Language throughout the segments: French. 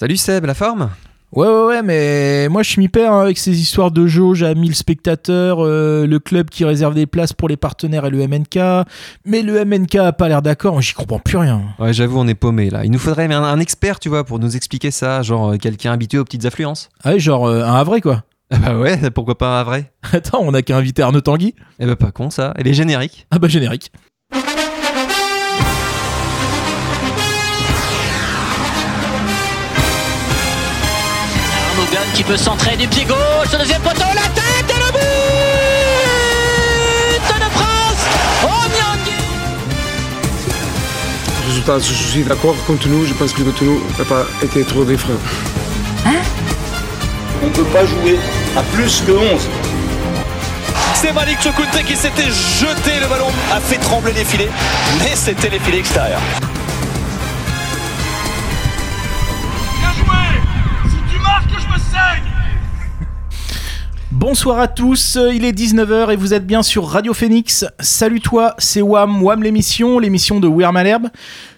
Salut Seb, la forme? Ouais, ouais, ouais, mais moi je m'y perds hein, avec ces histoires de jauge à 1000 spectateurs, euh, le club qui réserve des places pour les partenaires et le MNK. Mais le MNK a pas l'air d'accord, j'y comprends plus rien. Ouais, j'avoue, on est paumé là. Il nous faudrait un, un expert, tu vois, pour nous expliquer ça, genre euh, quelqu'un habitué aux petites affluences. Ah ouais, genre euh, un Havre quoi. Ah bah ouais, pourquoi pas un vrai Attends, on a qu'à inviter Arnaud Tanguy. Eh bah pas con ça. Et les génériques? Ah bah générique. Qui peut centrer du pied gauche, le deuxième poteau, la tête et le but de France Oh Nyangui Résultat, je suis d'accord contre nous, je pense que le nous n'a pas été trop des freins. On ne peut pas jouer à plus que 11. C'est Malik Chokunte qui s'était jeté, le ballon a fait trembler les filets, mais c'était les filets extérieurs. Bonsoir à tous, il est 19h et vous êtes bien sur Radio Phoenix. Salut toi, c'est Wam, Wam l'émission, l'émission de We're Malherbe.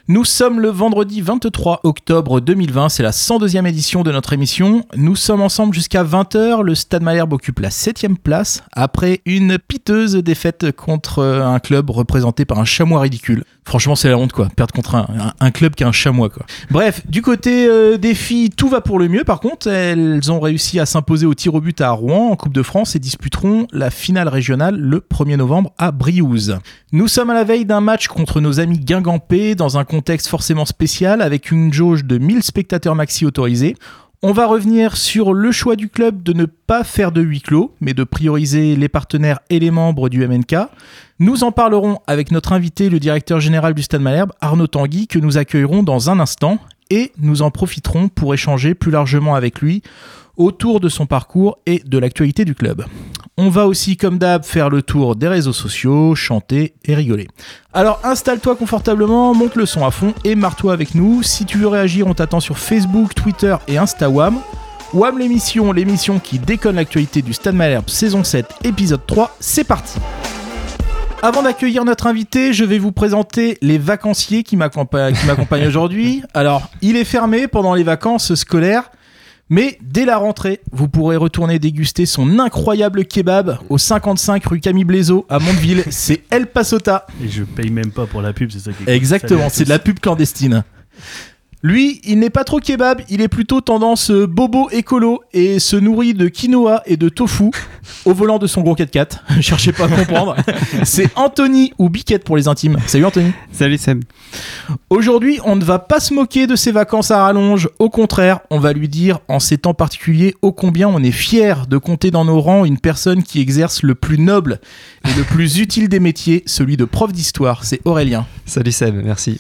Nous sommes le vendredi 23 octobre 2020, c'est la 102e édition de notre émission. Nous sommes ensemble jusqu'à 20h, le Stade Malherbe occupe la 7 place après une piteuse défaite contre un club représenté par un chamois ridicule. Franchement, c'est la honte quoi, perdre contre un, club qui a un chamois quoi. Bref, du côté euh, des filles, tout va pour le mieux par contre, elles ont réussi à s'imposer au tir au but à Rouen en Coupe de France et disputeront la finale régionale le 1er novembre à Briouze. Nous sommes à la veille d'un match contre nos amis guingampais dans un contexte forcément spécial avec une jauge de 1000 spectateurs maxi autorisés. On va revenir sur le choix du club de ne pas faire de huis clos, mais de prioriser les partenaires et les membres du MNK. Nous en parlerons avec notre invité, le directeur général du Stade Malherbe, Arnaud Tanguy, que nous accueillerons dans un instant, et nous en profiterons pour échanger plus largement avec lui autour de son parcours et de l'actualité du club. On va aussi, comme d'hab, faire le tour des réseaux sociaux, chanter et rigoler. Alors installe-toi confortablement, monte le son à fond et marre-toi avec nous. Si tu veux réagir, on t'attend sur Facebook, Twitter et Instawam. Wam l'émission, l'émission qui déconne l'actualité du Stade Malherbe, saison 7, épisode 3, c'est parti avant d'accueillir notre invité, je vais vous présenter les vacanciers qui m'accompa- qui m'accompagnent aujourd'hui. Alors, il est fermé pendant les vacances scolaires, mais dès la rentrée, vous pourrez retourner déguster son incroyable kebab au 55 rue Camille Blaiseau à Mondeville. C'est El Pasota. Et je paye même pas pour la pub, c'est ça qui est. Exactement, c'est de la pub clandestine. Lui, il n'est pas trop kebab, il est plutôt tendance euh, bobo écolo et se nourrit de quinoa et de tofu au volant de son gros 4x4. Cherchez pas à comprendre. C'est Anthony ou Biquette pour les intimes. Salut Anthony. Salut Seb. Aujourd'hui, on ne va pas se moquer de ses vacances à rallonge. Au contraire, on va lui dire en ces temps particuliers ô combien on est fier de compter dans nos rangs une personne qui exerce le plus noble et le plus utile des métiers, celui de prof d'histoire. C'est Aurélien. Salut Seb, merci.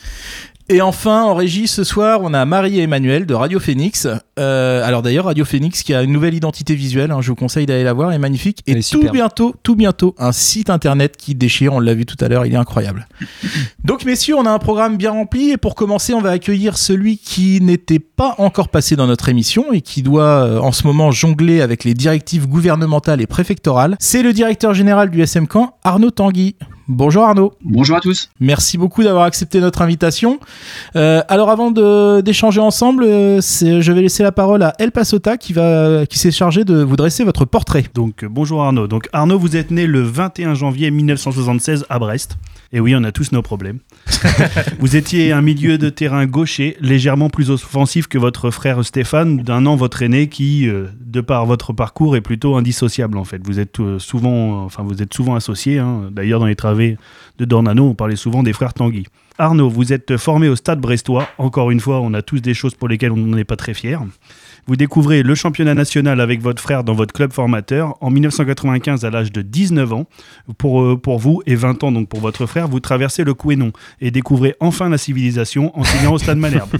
Et enfin, en régie ce soir, on a Marie et Emmanuel de Radio Phoenix. Euh, alors d'ailleurs, Radio Phoenix qui a une nouvelle identité visuelle, hein, je vous conseille d'aller la voir, elle est magnifique. Et Elle est tout superbe. bientôt, tout bientôt, un site internet qui déchire, on l'a vu tout à l'heure, il est incroyable. Donc messieurs, on a un programme bien rempli et pour commencer, on va accueillir celui qui n'était pas encore passé dans notre émission et qui doit euh, en ce moment jongler avec les directives gouvernementales et préfectorales. C'est le directeur général du SM Camp, Arnaud Tanguy. Bonjour Arnaud. Bonjour à tous. Merci beaucoup d'avoir accepté notre invitation. Euh, alors avant d'échanger ensemble, euh, je vais laisser la parole à El Pasota qui, va, qui s'est chargé de vous dresser votre portrait. Donc euh, bonjour Arnaud. Donc Arnaud, vous êtes né le 21 janvier 1976 à Brest. Et oui, on a tous nos problèmes. vous étiez un milieu de terrain gaucher, légèrement plus offensif que votre frère Stéphane, d'un an votre aîné, qui, euh, de par votre parcours, est plutôt indissociable en fait. Vous êtes euh, souvent, enfin vous êtes souvent associés. hein. D'ailleurs, dans les travées de Dornano, on parlait souvent des frères Tanguy. Arnaud, vous êtes formé au Stade Brestois. Encore une fois, on a tous des choses pour lesquelles on n'est pas très fiers. Vous découvrez le championnat national avec votre frère dans votre club formateur. En 1995, à l'âge de 19 ans, pour, euh, pour vous et 20 ans donc pour votre frère, vous traversez le Couesnon et découvrez enfin la civilisation en signant au Stade Malherbe,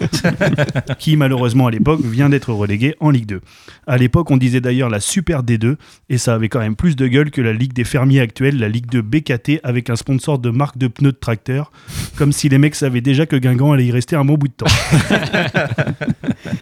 qui malheureusement à l'époque vient d'être relégué en Ligue 2. À l'époque, on disait d'ailleurs la Super D2 et ça avait quand même plus de gueule que la Ligue des fermiers actuelle, la Ligue 2 BKT avec un sponsor de marque de pneus de tracteur, comme si les mecs savaient déjà que Guingamp allait y rester un bon bout de temps.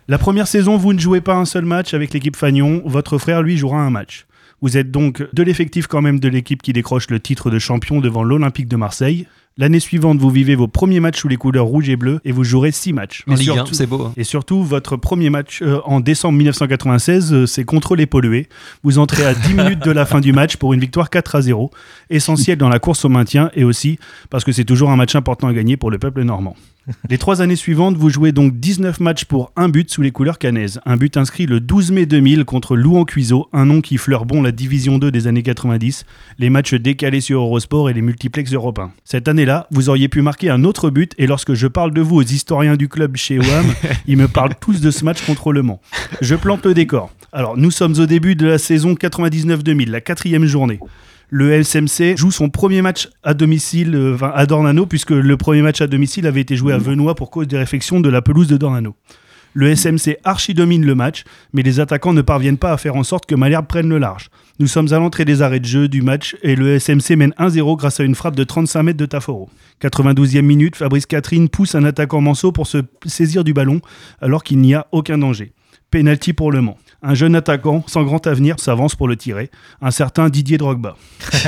La première saison, vous ne jouez pas un seul match avec l'équipe Fagnon. Votre frère, lui, jouera un match. Vous êtes donc de l'effectif quand même de l'équipe qui décroche le titre de champion devant l'Olympique de Marseille. L'année suivante, vous vivez vos premiers matchs sous les couleurs rouges et bleues et vous jouerez 6 matchs. En Et Ligue 1, surtout- c'est beau. hein. et surtout, votre premier match euh, en décembre 1996, euh, c'est contre les pollués. Vous entrez à 10 minutes de la fin du match pour une victoire 4 à 0, essentielle dans la course au maintien et aussi parce que c'est toujours un match important à gagner pour le peuple normand. Les trois années suivantes, vous jouez donc 19 matchs pour un but sous les couleurs canaises. Un but inscrit le 12 mai 2000 contre Louan Cuiseau, un nom qui fleure bon la division 2 des années 90, les matchs décalés sur Eurosport et les multiplex européens. Cette année-là, vous auriez pu marquer un autre but et lorsque je parle de vous aux historiens du club chez WAM, ils me parlent tous de ce match contre Le Mans. Je plante le décor. Alors, nous sommes au début de la saison 99-2000, la quatrième journée. Le SMC joue son premier match à domicile euh, enfin, à Dornano, puisque le premier match à domicile avait été joué à Venoix pour cause des réflexions de la pelouse de Dornano. Le SMC archi-domine le match, mais les attaquants ne parviennent pas à faire en sorte que Malherbe prenne le large. Nous sommes à l'entrée des arrêts de jeu du match et le SMC mène 1-0 grâce à une frappe de 35 mètres de Taforo. 92e minute, Fabrice Catherine pousse un attaquant Manceau pour se saisir du ballon alors qu'il n'y a aucun danger. Penalty pour Le Mans. Un jeune attaquant sans grand avenir s'avance pour le tirer, un certain Didier Drogba.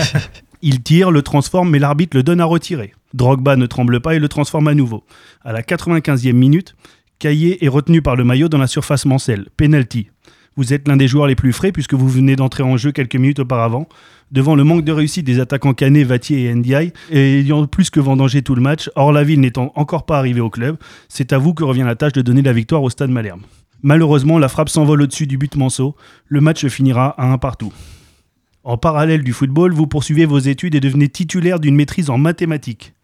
Il tire, le transforme, mais l'arbitre le donne à retirer. Drogba ne tremble pas et le transforme à nouveau. À la 95e minute, Caillé est retenu par le maillot dans la surface mancelle. Penalty. Vous êtes l'un des joueurs les plus frais puisque vous venez d'entrer en jeu quelques minutes auparavant. Devant le manque de réussite des attaquants Canet, Vatier et Ndiaye, et ayant plus que vendangé tout le match, or la ville n'étant encore pas arrivée au club, c'est à vous que revient la tâche de donner la victoire au stade Malherbe. Malheureusement, la frappe s'envole au-dessus du but Manceau. Le match finira à un partout. En parallèle du football, vous poursuivez vos études et devenez titulaire d'une maîtrise en mathématiques.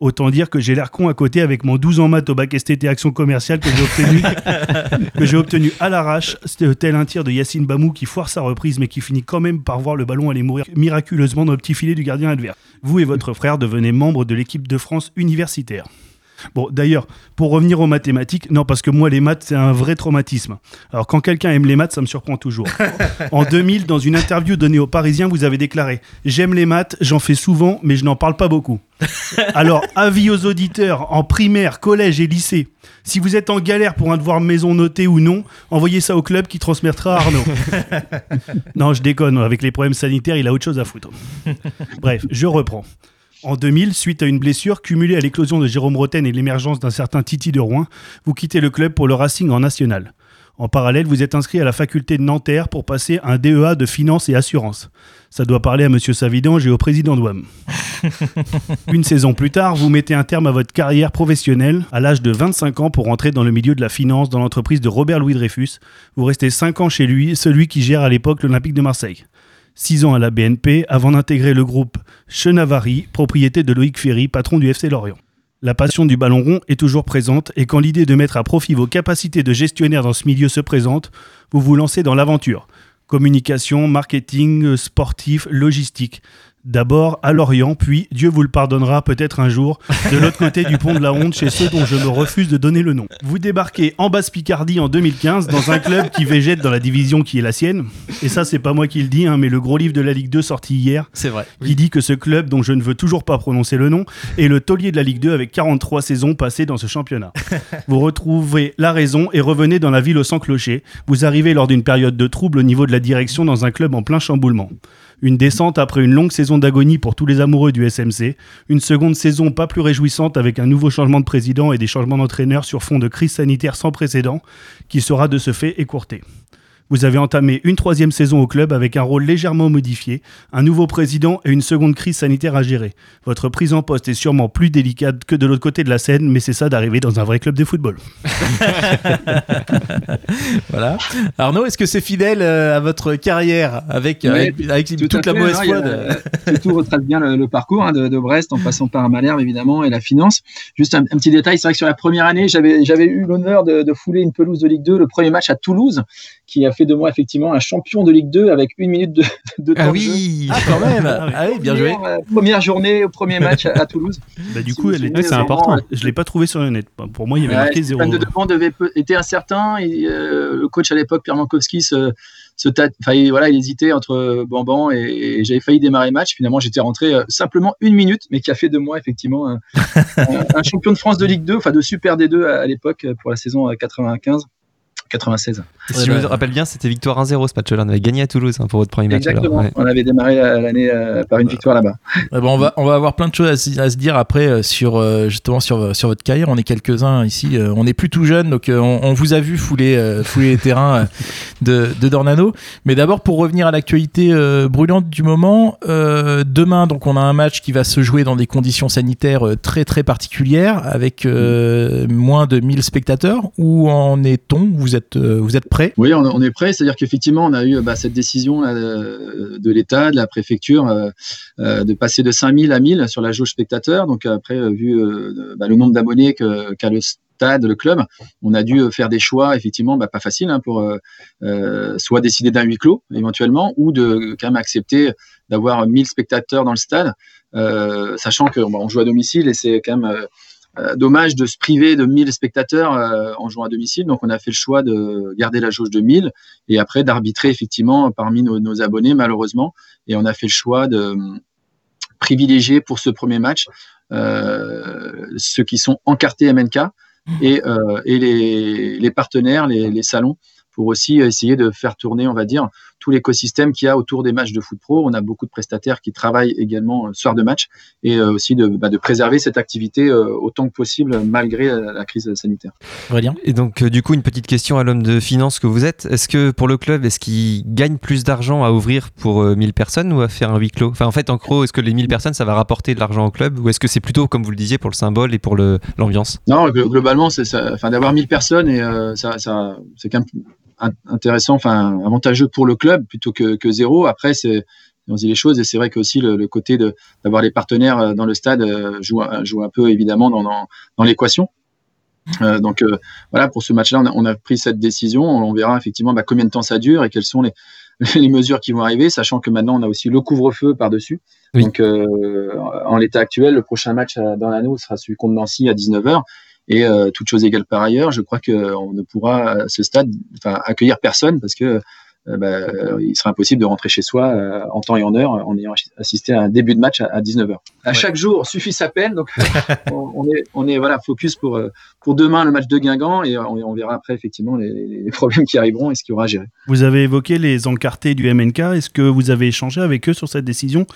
Autant dire que j'ai l'air con à côté avec mon 12 en maths au bac STT Action Commerciale que j'ai obtenu, que j'ai obtenu à l'arrache, C'était tel un tir de Yacine Bamou qui foire sa reprise mais qui finit quand même par voir le ballon aller mourir miraculeusement dans le petit filet du gardien adverse. Vous et votre frère devenez membres de l'équipe de France universitaire. Bon, d'ailleurs, pour revenir aux mathématiques, non, parce que moi, les maths, c'est un vrai traumatisme. Alors, quand quelqu'un aime les maths, ça me surprend toujours. en 2000, dans une interview donnée aux Parisiens, vous avez déclaré J'aime les maths, j'en fais souvent, mais je n'en parle pas beaucoup. Alors, avis aux auditeurs en primaire, collège et lycée. Si vous êtes en galère pour un devoir maison noté ou non, envoyez ça au club qui transmettra à Arnaud. non, je déconne, avec les problèmes sanitaires, il a autre chose à foutre. Bref, je reprends. En 2000, suite à une blessure cumulée à l'éclosion de Jérôme Roten et l'émergence d'un certain Titi de Rouen, vous quittez le club pour le Racing en national. En parallèle, vous êtes inscrit à la faculté de Nanterre pour passer un DEA de finance et assurance. Ça doit parler à Monsieur Savidange et au président d'OAM. Une saison plus tard, vous mettez un terme à votre carrière professionnelle à l'âge de 25 ans pour entrer dans le milieu de la finance dans l'entreprise de Robert Louis Dreyfus. Vous restez 5 ans chez lui, celui qui gère à l'époque l'Olympique de Marseille. 6 ans à la BNP avant d'intégrer le groupe Chenavari, propriété de Loïc Ferry, patron du FC Lorient. La passion du ballon rond est toujours présente et quand l'idée de mettre à profit vos capacités de gestionnaire dans ce milieu se présente, vous vous lancez dans l'aventure. Communication, marketing, sportif, logistique. D'abord à Lorient, puis, Dieu vous le pardonnera peut-être un jour, de l'autre côté du pont de la honte chez ceux dont je me refuse de donner le nom. Vous débarquez en Basse-Picardie en 2015 dans un club qui végète dans la division qui est la sienne. Et ça, c'est pas moi qui le dis, hein, mais le gros livre de la Ligue 2 sorti hier, C'est vrai. qui dit que ce club, dont je ne veux toujours pas prononcer le nom, est le taulier de la Ligue 2 avec 43 saisons passées dans ce championnat. Vous retrouvez la raison et revenez dans la ville au sans clocher. Vous arrivez lors d'une période de trouble au niveau de la direction dans un club en plein chamboulement. Une descente après une longue saison d'agonie pour tous les amoureux du SMC. Une seconde saison pas plus réjouissante avec un nouveau changement de président et des changements d'entraîneur sur fond de crise sanitaire sans précédent, qui sera de ce fait écourté. Vous avez entamé une troisième saison au club avec un rôle légèrement modifié, un nouveau président et une seconde crise sanitaire à gérer. Votre prise en poste est sûrement plus délicate que de l'autre côté de la scène, mais c'est ça d'arriver dans un vrai club de football. Voilà. Arnaud, est-ce que c'est fidèle euh, à votre carrière avec, Ouais, avec, avec Tout toute la fait, mauvaise foi de- c'est tout retrace bien le, le parcours hein, de, de Brest en passant par Malherbe évidemment et la finance. Juste un, un petit détail, c'est vrai que sur la première année, j'avais j'avais eu l'honneur de, de fouler une pelouse de Ligue 2, le premier match à Toulouse, qui a fait de moi effectivement un champion de Ligue 2 avec une minute de, de temps Ah de jeu. oui Ah, quand même Ah oui, bien joué. Première, euh, première journée, au premier match à, à Toulouse. Bah, du Si coup, elle souvenez, c'est important. euh, je l'ai pas trouvé sur le net. Pour moi, il y avait Ouais, marqué Stéphane 0. de Devant devait était incertain. Et, euh, le coach à l'époque, Pierre Mankowski, se, se tâte- enfin, il- voilà, il hésitait entre Bamban et, et j'avais failli démarrer le match. Finalement, j'étais rentré euh, simplement une minute, mais qui a fait de moi effectivement un, un- un champion de France de Ligue 2, enfin de Super D2 à, à l'époque pour la saison euh, 95. 96. Et si je me rappelle bien, c'était victoire 1-0 ce match-là. On avait gagné à Toulouse hein, pour votre premier match. Exactement. Ouais. On avait démarré la- l'année euh, par une victoire là-bas. Ouais, bon, on va on va avoir plein de choses à, se- à se dire après euh, sur euh, justement sur sur votre carrière. On est quelques-uns ici. euh, on est plus tout jeunes, donc euh, on, on vous a vu fouler euh, fouler les terrains de, de Dornano. Mais d'abord pour revenir à l'actualité euh, brûlante du moment, euh, demain donc on a un match qui va se jouer dans des conditions sanitaires euh, très très particulières avec euh, moins de 1000 spectateurs. Où en est-on? Vous euh, vous êtes prêts? Oui, on, est prêt. C'est-à-dire qu'effectivement, on a eu bah, cette décision là, de, l'État, de la préfecture, euh, euh, de passer de 5000 à 1000 sur la jauge spectateur. Donc après, euh, vu euh, bah, le nombre d'abonnés qu'a le stade, le club, on a dû euh, faire des choix, effectivement, bah, pas faciles, hein, pour euh, euh, soit décider d'un huis clos éventuellement, ou de quand même accepter d'avoir 1000 spectateurs dans le stade, euh, sachant que bon, on joue à domicile et c'est quand même euh, dommage de se priver de 1000 spectateurs euh, en jouant à domicile. Donc, on a fait le choix de garder la jauge de 1000 et après d'arbitrer effectivement parmi nos, nos abonnés, malheureusement. Et on a fait le choix de euh, privilégier pour ce premier match euh, ceux qui sont encartés MNK et, euh, et les, les partenaires, les, les salons, pour aussi essayer de faire tourner, on va dire, tout l'écosystème qu'il y a autour des matchs de foot pro. On a beaucoup de prestataires qui travaillent également euh, soir de match et euh, aussi de, bah, de préserver cette activité euh, autant que possible malgré la, la crise sanitaire. Aurélien Et donc, euh, du coup, une petite question à l'homme de finance que vous êtes. Est-ce que pour le club, est-ce qu'il gagne plus d'argent à ouvrir pour euh, 1000 personnes ou à faire un huis clos? Enfin, en fait, en gros, est-ce que les 1000 personnes, ça va rapporter de l'argent au club ou est-ce que c'est plutôt, comme vous le disiez, pour le symbole et pour l'ambiance? Non, glo- globalement, c'est ça, enfin, d'avoir 1000 personnes et euh, ça, ça, c'est quand même intéressant, enfin avantageux pour le club plutôt que, que zéro. Après, c'est on dit les choses et c'est vrai que aussi le, le côté de d'avoir les partenaires euh, dans le stade euh, joue, un- joue un peu évidemment dans, dans, dans l'équation. Euh, donc euh, voilà, pour ce match-là, on a, on a pris cette décision. On verra effectivement bah, combien de temps ça dure et quelles sont les, les mesures qui vont arriver, sachant que maintenant on a aussi le couvre-feu par-dessus. Oui. Donc euh, en l'état actuel, le prochain match dans l'anneau sera celui contre Nancy à 19h. Et euh, toute chose égale par ailleurs, je crois qu'on ne pourra à ce stade accueillir personne parce que euh, bah, euh, il sera impossible de rentrer chez soi euh, en temps et en heure en ayant assisté à un début de match à, à 19h. À chaque jour suffit sa peine, donc on, on est, on est voilà, focus pour, euh, pour demain le match de Guingamp et on, on verra après effectivement les, les problèmes qui arriveront et ce qu'il y aura à gérer. Vous avez évoqué les encartés du MNK. Est-ce que vous avez échangé avec eux sur cette décision?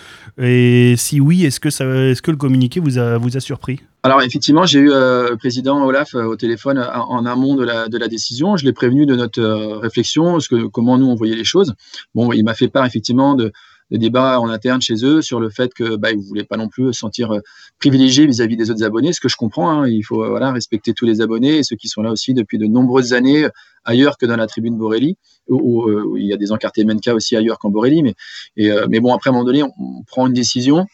Et si oui, est-ce que, ça, est-ce que le communiqué vous a, vous a surpris? Alors effectivement, j'ai eu euh, le président Olaf euh, au téléphone euh, en amont de la, décision. Je l'ai prévenu de notre réflexion, ce que, comment nous on voyait les choses. Bon, il m'a fait part effectivement de, débats en interne chez eux sur le fait que bah, ils voulaient pas non plus se sentir privilégiés vis-à-vis des autres abonnés, ce que je comprends. hein. il faut respecter tous les abonnés et ceux qui sont là aussi depuis de nombreuses années ailleurs que dans la tribune Borelli, où, il y a des encartés MNK aussi ailleurs qu'en Borelli. Mais, bon, après à un moment donné, on, on prend une décision.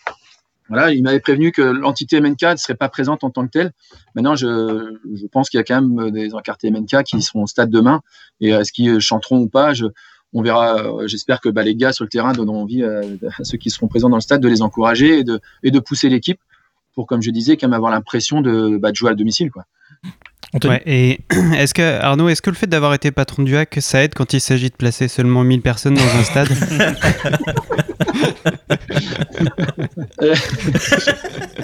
Il m'avait prévenu que l'entité MNK ne serait pas présente en tant que telle. Maintenant, je, pense qu'il y a quand même des encartés MNK qui seront au stade demain. Et est-ce qu'ils chanteront ou pas je, On verra. euh, J'espère que bah, les gars sur le terrain donneront envie à, à, ceux qui seront présents dans le stade de les encourager et de, et de pousser l'équipe pour, comme je disais, quand même avoir l'impression de, bah, de jouer à domicile. Quoi. Ouais, et est-ce que Arnaud, est-ce que le fait d'avoir été patron du hack, ça aide quand il s'agit de placer seulement 1000 personnes dans un stade?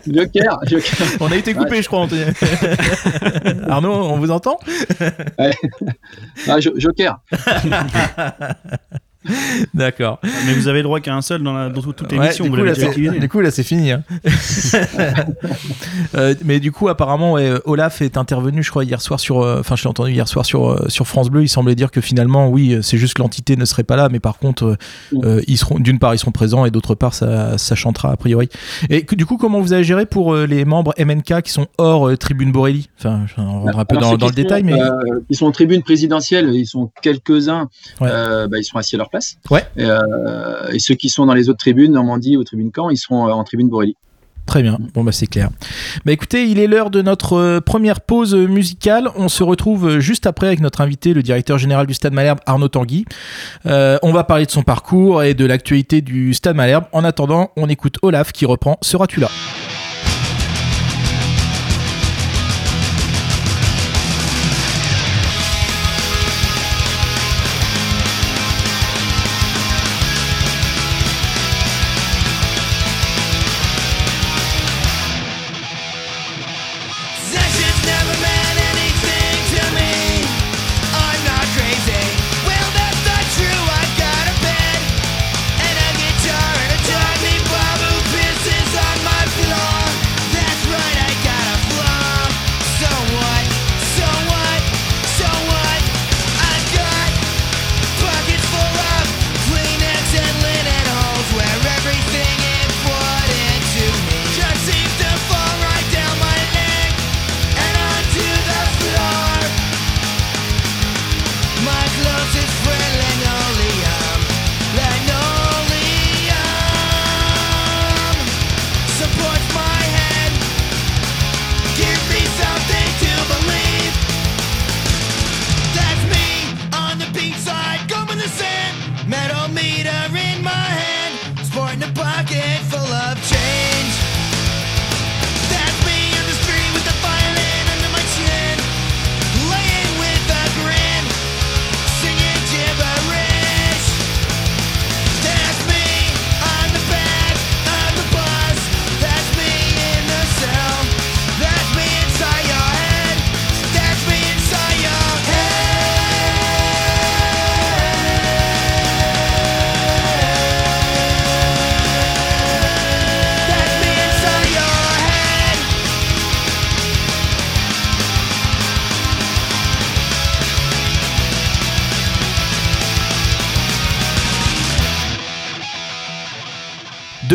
Joker, Joker. On a été coupé, Ouais. je crois. Anthony. Arnaud, on vous entend? Ouais. Ah, Jo- Joker. D'accord. Mais vous avez le droit qu'à un seul dans, la, dans toute Ouais, l'émission. du, c'est- utilisé. du coup, là, c'est fini. hein. Euh, mais du coup, apparemment, ouais, Olaf est intervenu, je crois, hier soir sur. euh, Enfin, je l'ai entendu hier soir sur, euh, sur France Bleu. Il semblait dire que finalement, oui, c'est juste que l'entité ne serait pas là, mais par contre, euh, euh, ils seront. D'une part, ils seront présents, et d'autre part, ça, ça chantera a priori. Et que- du coup, comment vous avez géré pour euh, les membres MNK qui sont hors euh, tribune Borelli? Enfin, je- on rentre un peu Alors, dans, le détail, mais. euh, ils sont en tribune présidentielle, ils sont quelques-uns, Ouais. euh, bah, ils sont assis à leur place. Ouais. Et, euh, et ceux qui sont dans les autres tribunes, Normandie ou tribune Caen, ils seront euh, en tribune Borelli. Très bien, bon bah c'est clair. Bah écoutez, il est l'heure de notre euh, première pause musicale. On se retrouve juste après avec notre invité, le directeur général du Stade Malherbe, Arnaud Tanguy. Euh, on va parler de son parcours et de l'actualité du Stade Malherbe. En attendant, on écoute Olaf qui reprend Seras-tu là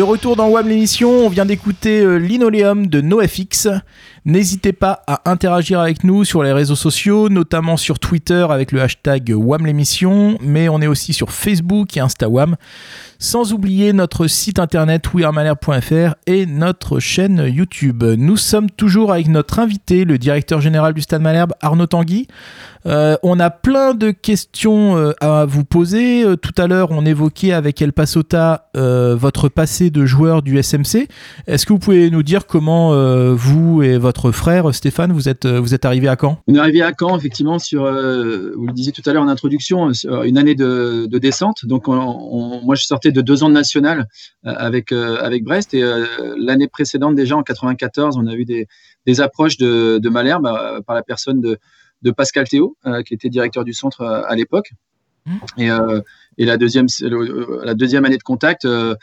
retour dans WAM l'émission, on vient d'écouter euh, Linoleum de NoFX. N'hésitez pas à interagir avec nous sur les réseaux sociaux, notamment sur Twitter avec le hashtag WAM l'émission, mais on est aussi sur Facebook et InstaWAM. Sans oublier notre site internet wearmalherbe.fr et notre chaîne YouTube. Nous sommes toujours avec notre invité, le directeur général du Stade Malherbe, Arnaud Tanguy. Euh, on a plein de questions euh, à vous poser. Euh, tout à l'heure, on évoquait avec El Pasota votre passé de joueur du SMC. Est-ce que vous pouvez nous dire comment vous et votre frère Stéphane, vous êtes, euh, vous êtes arrivés à Caen On est arrivé à Caen, effectivement, sur, euh, vous le disiez tout à l'heure en introduction, sur une année de, de descente. Donc, on- on- moi, je sortais de deux ans de national euh, avec, euh, avec Brest. Et euh, l'année précédente, déjà en 94, on a eu des, des approches de, de Malherbe euh, par la personne de, de Pascal Théo, euh, qui était directeur du centre euh, à l'époque. Et, euh, et la, deuxième, la deuxième année de contact, euh,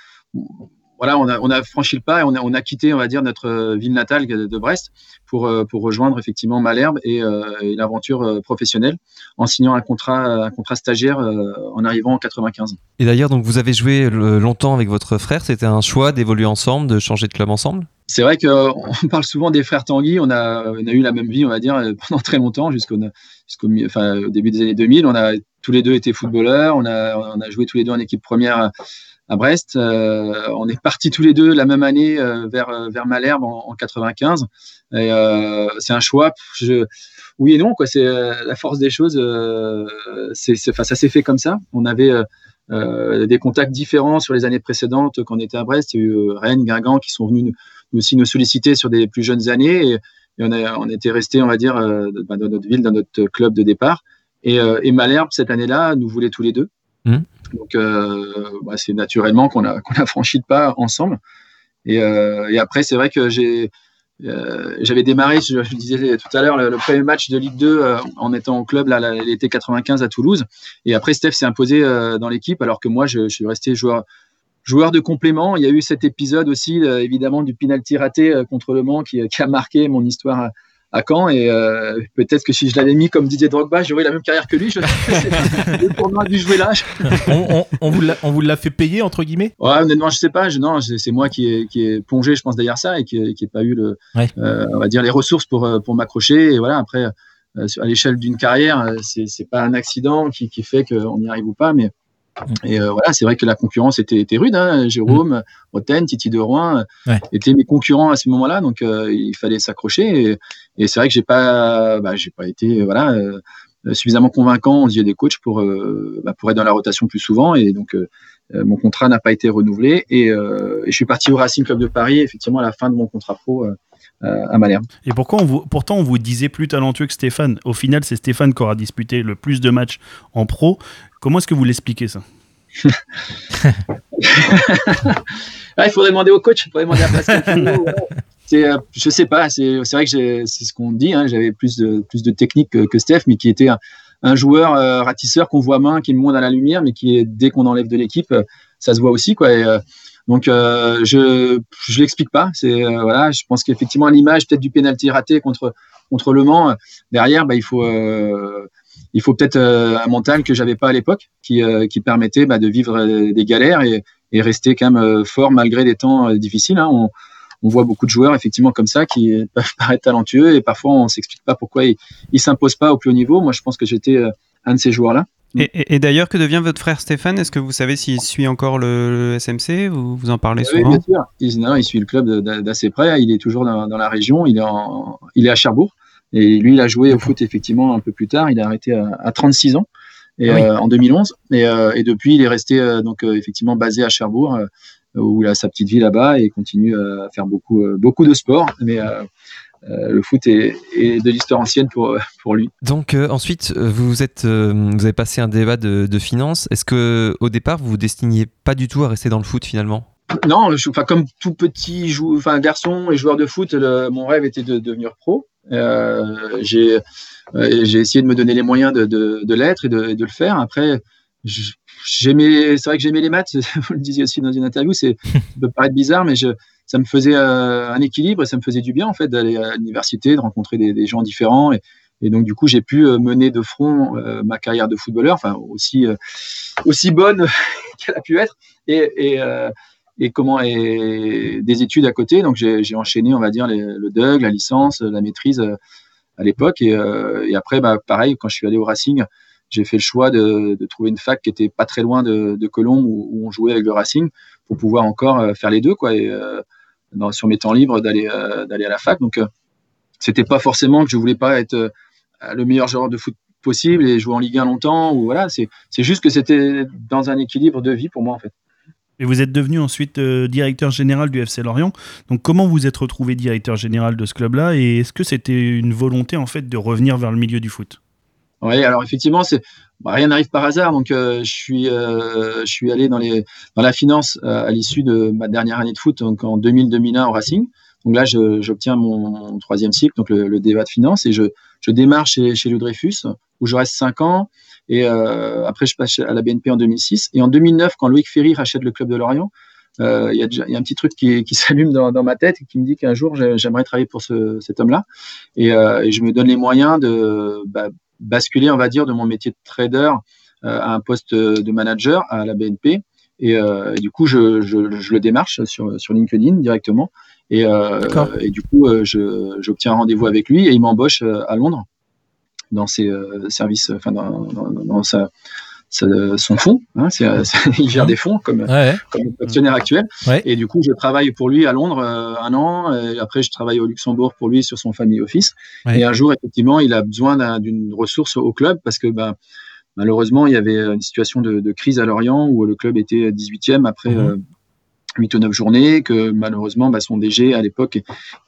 voilà, on a, on a franchi le pas et on a, on a quitté, on va dire, notre euh, ville natale de Brest pour, euh, pour rejoindre effectivement Malherbe et, euh, et l'aventure euh, professionnelle en signant un contrat, un contrat stagiaire en arrivant en 95. Et d'ailleurs, donc vous avez joué longtemps avec votre frère. C'était un choix d'évoluer ensemble, de changer de club ensemble? C'est vrai qu'on parle souvent des frères Tanguy. On a, on a eu la même vie, on va dire, pendant très longtemps, jusqu'au jusqu'au mi- enfin, au début des années 2000. On a tous les deux été footballeurs. On a, joué tous les deux en équipe première à, Brest. Euh, on est partis tous les deux la même année euh, vers, euh, vers Malherbe en, en 95. Et euh, c'est un choix. Oui et non. C'est la force des choses. ça s'est fait comme ça. On avait des contacts différents sur les années précédentes quand on était à Brest. Il y a eu Rennes, Guingamp qui sont venus aussi nous solliciter sur des plus jeunes années. Et on, a, on était resté, on va dire, euh, bah, dans notre ville, dans notre club de départ. Et, euh, et Malherbe, cette année-là, nous voulait tous les deux. Mhm. Donc, euh, bah, c'est naturellement qu'on a, qu'on a franchi le pas ensemble. Et, et après, c'est vrai que j'ai, euh, j'avais démarré, je, je le disais tout à l'heure, le, le premier match de Ligue 2 euh, en étant au club là, là, l'été 95 à Toulouse. Et après, Steph s'est imposé euh, dans l'équipe, alors que moi, je, je suis resté joueur, joueur de complément. Il y a eu cet épisode aussi, euh, évidemment, du penalty raté euh, contre Le Mans qui, qui a marqué mon histoire à, à Caen. Et euh, peut-être que si je l'avais mis comme Didier Drogba, j'aurais la même carrière que lui. Je le tournoi du jouer là. on, on- on vous l'a- on vous l'a fait payer, entre guillemets? Ouais, honnêtement, je sais pas. Je, non, c'est c'est moi qui ai, qui ai plongé, je pense, derrière ça et qui n'ai pas eu le, Ouais. euh, on va dire les ressources pour, euh, pour m'accrocher. Et voilà, après, euh, à l'échelle d'une carrière, euh, c'est c'est pas un accident qui, qui fait qu'on y arrive ou pas, mais et euh, voilà, c'est vrai que la concurrence était, était rude. Hein. Jérôme, Roten, Titi de Rouen Ouais. étaient mes concurrents à ce moment-là, donc euh, il fallait s'accrocher. Et, et c'est vrai que j'ai pas, bah, j'ai pas été, voilà. euh, suffisamment convaincant aux yeux des coachs pour, bah, pour être dans la rotation plus souvent et donc mon contrat n'a pas été renouvelé et, et je suis parti au Racing Club de Paris effectivement à la fin de mon contrat pro à Malherbe. Et pourquoi on vous, pourtant on vous disait plus talentueux que Stéphane? Au final, c'est Stéphane qui aura disputé le plus de matchs en pro. Comment est-ce que vous l'expliquez ça? Ah, il faudrait demander au coach, il faudrait demander à Pascal. C'est, euh, je sais pas, c'est c'est vrai que c'est ce qu'on dit, hein, j'avais plus de, plus de technique que, que Steph, mais qui était un, un joueur euh, ratisseur qu'on voit main, qui moins dans la lumière, mais qui dès qu'on enlève de l'équipe, euh, ça se voit aussi. Quoi, et, euh, donc euh, je je l'explique pas. C'est euh, voilà, je pense qu'effectivement à l'image peut-être du penalty raté contre contre Le Mans, derrière, bah, il faut euh, il faut peut-être un mental que j'avais pas à l'époque, qui qui permettait bah, de vivre des galères et, et rester quand même fort malgré des temps difficiles. Hein. On, on voit beaucoup de joueurs effectivement comme ça qui peuvent paraître talentueux et parfois on s'explique pas pourquoi ils, ils s'imposent pas au plus haut niveau. Moi, je pense que j'étais un de ces joueurs-là. Et, et- et d'ailleurs, que devient votre frère Stéphane? Est-ce que vous savez s'il suit encore le, le SMC ou vous en parlez Oui, souvent? bien sûr. Il, non, il suit le club d'assez près. Il est toujours dans, dans la région. Il est, en- il est à Cherbourg. Et lui, il a joué au foot effectivement un peu plus tard. Il a arrêté à, à 36 ans. et, oui. euh, en 2011. Et, euh, et depuis, il est resté euh, donc effectivement basé à Cherbourg, où il a sa petite vie là-bas et continue à faire beaucoup, beaucoup de sport. Mais euh, le foot est, est de l'histoire ancienne pour, euh, pour lui. Donc euh, ensuite, vous êtes, euh, vous avez passé un débat de, de finances. Est-ce que au départ, vous vous destiniez pas du tout à rester dans le foot finalement? Non, je, enfin, comme tout petit jou- enfin, garçon et joueur de foot, le- mon rêve était de devenir pro. J'ai j'ai essayé de me donner les moyens de, de, l'être et de, et de le faire. Après, j'aimais, c'est vrai que j'aimais les maths. Vous le disiez aussi dans une interview, c'est ça peut paraître bizarre, mais je, ça me faisait euh, un équilibre et ça me faisait du bien en fait d'aller à l'université, de rencontrer des, gens différents. Et, donc du coup, j'ai pu euh, mener de front euh, ma carrière de footballeur, enfin aussi aussi bonne qu'elle a pu être. Et, et, comment des études à côté. Donc j'ai enchaîné, on va dire, le DUG, la licence, la maîtrise à l'époque. Et, après, bah, pareil, quand je suis allé au Racing, j'ai fait le choix de, trouver une fac qui était pas très loin de, de où, on jouait avec le Racing pour pouvoir encore faire les deux, quoi. Sur mes temps libres d'aller euh, à la fac. Donc euh, c'était pas forcément que je voulais pas être euh, le meilleur joueur de foot possible et jouer en Ligue 1 longtemps ou voilà. C'est juste que c'était dans un équilibre de vie pour moi en fait. Et vous êtes devenu ensuite directeur général du FC Lorient. Donc comment vous êtes retrouvé directeur général de ce club-là et est-ce que c'était une volonté en fait de revenir vers le milieu du foot? Oui, alors effectivement, bah, rien n'arrive par hasard. Donc, euh, je suis, euh, je suis allé dans la finance euh, à l'issue de ma dernière année de foot, donc en 2000-2001 au Racing. Donc là, j'obtiens mon, troisième cycle, donc le, le DEVA de finance, et je, démarre chez, chez Louis Dreyfus, où je reste cinq ans. Et après, je passe à la BNP en 2006. Et en 2009, quand Loïc Ferry rachète le club de Lorient, il y, a un petit truc qui, s'allume dans, ma tête et qui me dit qu'un jour, j'ai- j'aimerais travailler pour ce, cet homme-là. Et, et je me donne les moyens de bah, basculer, on va dire, de mon métier de trader euh, à un poste de manager à la BNP. Et, euh, et du coup, je, je, je le démarche sur, sur LinkedIn directement. Et, euh, et du coup, euh, j'obtiens un rendez-vous avec lui et il m'embauche à Londres dans ses services, enfin dans, dans, dans sa- son fonds. hein, euh, il gère des fonds comme, Ouais. comme actionnaire actuel. Ouais. Et du coup, je travaille pour lui à Londres euh, un an. Et après, je travaille au Luxembourg pour lui sur son family office. Ouais. Et un jour, effectivement, il a besoin d'un- d'une ressource au club parce que ben, malheureusement, il y avait une situation de, de crise à Lorient où le club était 18e après euh, 8 ou 9 journées, que malheureusement, bah, son DG à l'époque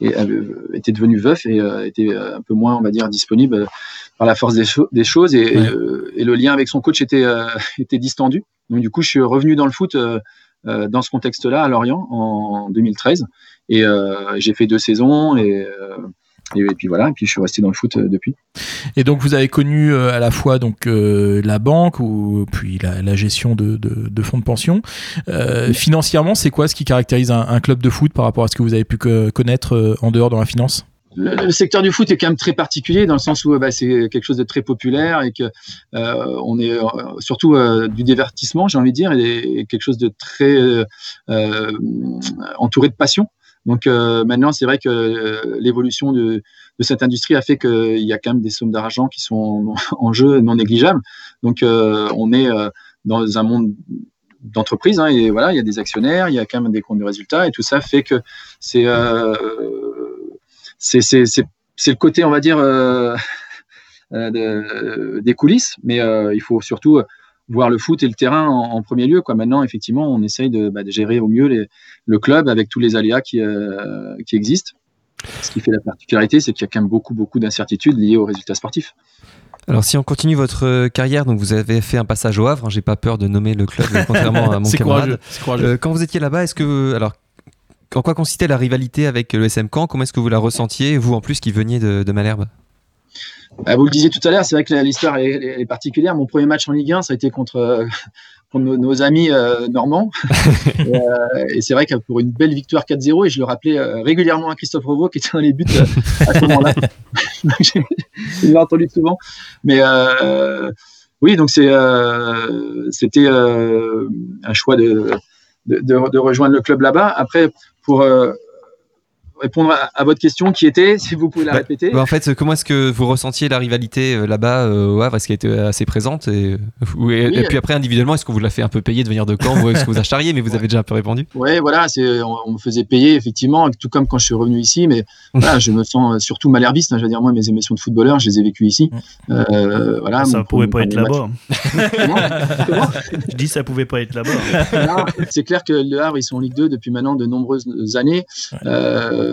avait- était devenu veuf et euh, était euh, un peu moins, on va dire, disponible euh, par la force des, cho- des choses. Et, Ouais. et le lien avec son coach était, euh, était distendu. Donc, du coup, je suis revenu dans le foot euh, euh, dans ce contexte-là à Lorient en 2013. Et j'ai fait deux saisons et, et, puis voilà. Et puis je suis resté dans le foot depuis. Et donc vous avez connu à la fois donc euh, la banque ou puis la, la gestion de, de, de fonds de pension. Euh, financièrement, c'est quoi ce qui caractérise un, un club de foot par rapport à ce que vous avez pu co- connaître en dehors dans la finance? Le, secteur du foot est quand même très particulier dans le sens où euh, bah, c'est quelque chose de très populaire et que euh, on est euh, surtout du divertissement, j'ai envie de dire, et, quelque chose de très entouré de passion. Donc maintenant, c'est vrai que l'évolution de, cette industrie a fait qu'il y a quand même des sommes d'argent qui sont en, jeu non négligeables. Donc on est dans un monde d'entreprise hein, et voilà, il y a des actionnaires, il y a quand même des comptes de résultats et tout ça fait que c'est c'est le côté on va dire euh, euh, de- des coulisses, mais euh, il faut surtout voir le foot et le terrain en, en premier lieu. Quoi. Maintenant, effectivement, on essaye de, bah, de gérer au mieux les, le club avec tous les aléas qui, euh, qui existent. Ce qui fait la particularité, c'est qu'il y a quand même beaucoup, beaucoup d'incertitudes liées aux résultats sportifs. Alors si on continue votre euh, carrière, donc vous avez fait un passage au Havre, hein, j'ai pas peur de nommer le club euh, contrairement à mon camarade. courageux. C'est courageux. Euh, quand vous étiez là-bas, est-ce que alors en quoi consistait la rivalité avec le SM Caen Comment est-ce que vous la ressentiez, vous en plus qui veniez de, de Malherbe? Bah, vous le disiez tout à l'heure, c'est vrai que l'histoire est, particulière. Mon premier match en Ligue 1, ça a été contre, euh, contre nos, nos amis euh, normands. et euh, et c'est vrai que pour une belle victoire 4-0, et je le rappelais régulièrement à Christophe Revaud qui était dans les buts à ce moment-là. Je l'ai entendu souvent. Mais oui, donc c'était un choix de, de, rejoindre le club là-bas. Après, pour, euh, répondre à, à votre question qui était, si vous pouvez la Bah, répéter. bah, en fait, comment est-ce que vous ressentiez la rivalité euh, là-bas euh, au Havre? Est-ce qu'elle était assez présente et, ou- et, Oui. et puis après, individuellement, est-ce qu'on vous l'a fait un peu payer de venir de Caen ou est-ce que vous a charrié Mais vous avez déjà un peu répondu? Ouais, voilà, on, on me faisait payer effectivement, tout comme quand je suis revenu ici, mais voilà, je me sens euh, surtout malherbiste. hein, je veux dire, moi, mes émotions de footballeur, je les ai vécues ici. Euh, voilà, ça mon- pouvait pas être là-bas. Je dis ça pouvait pas être là-bas. C'est clair que le Havre, ils sont en Ligue 2 depuis maintenant de nombreuses années. Euh,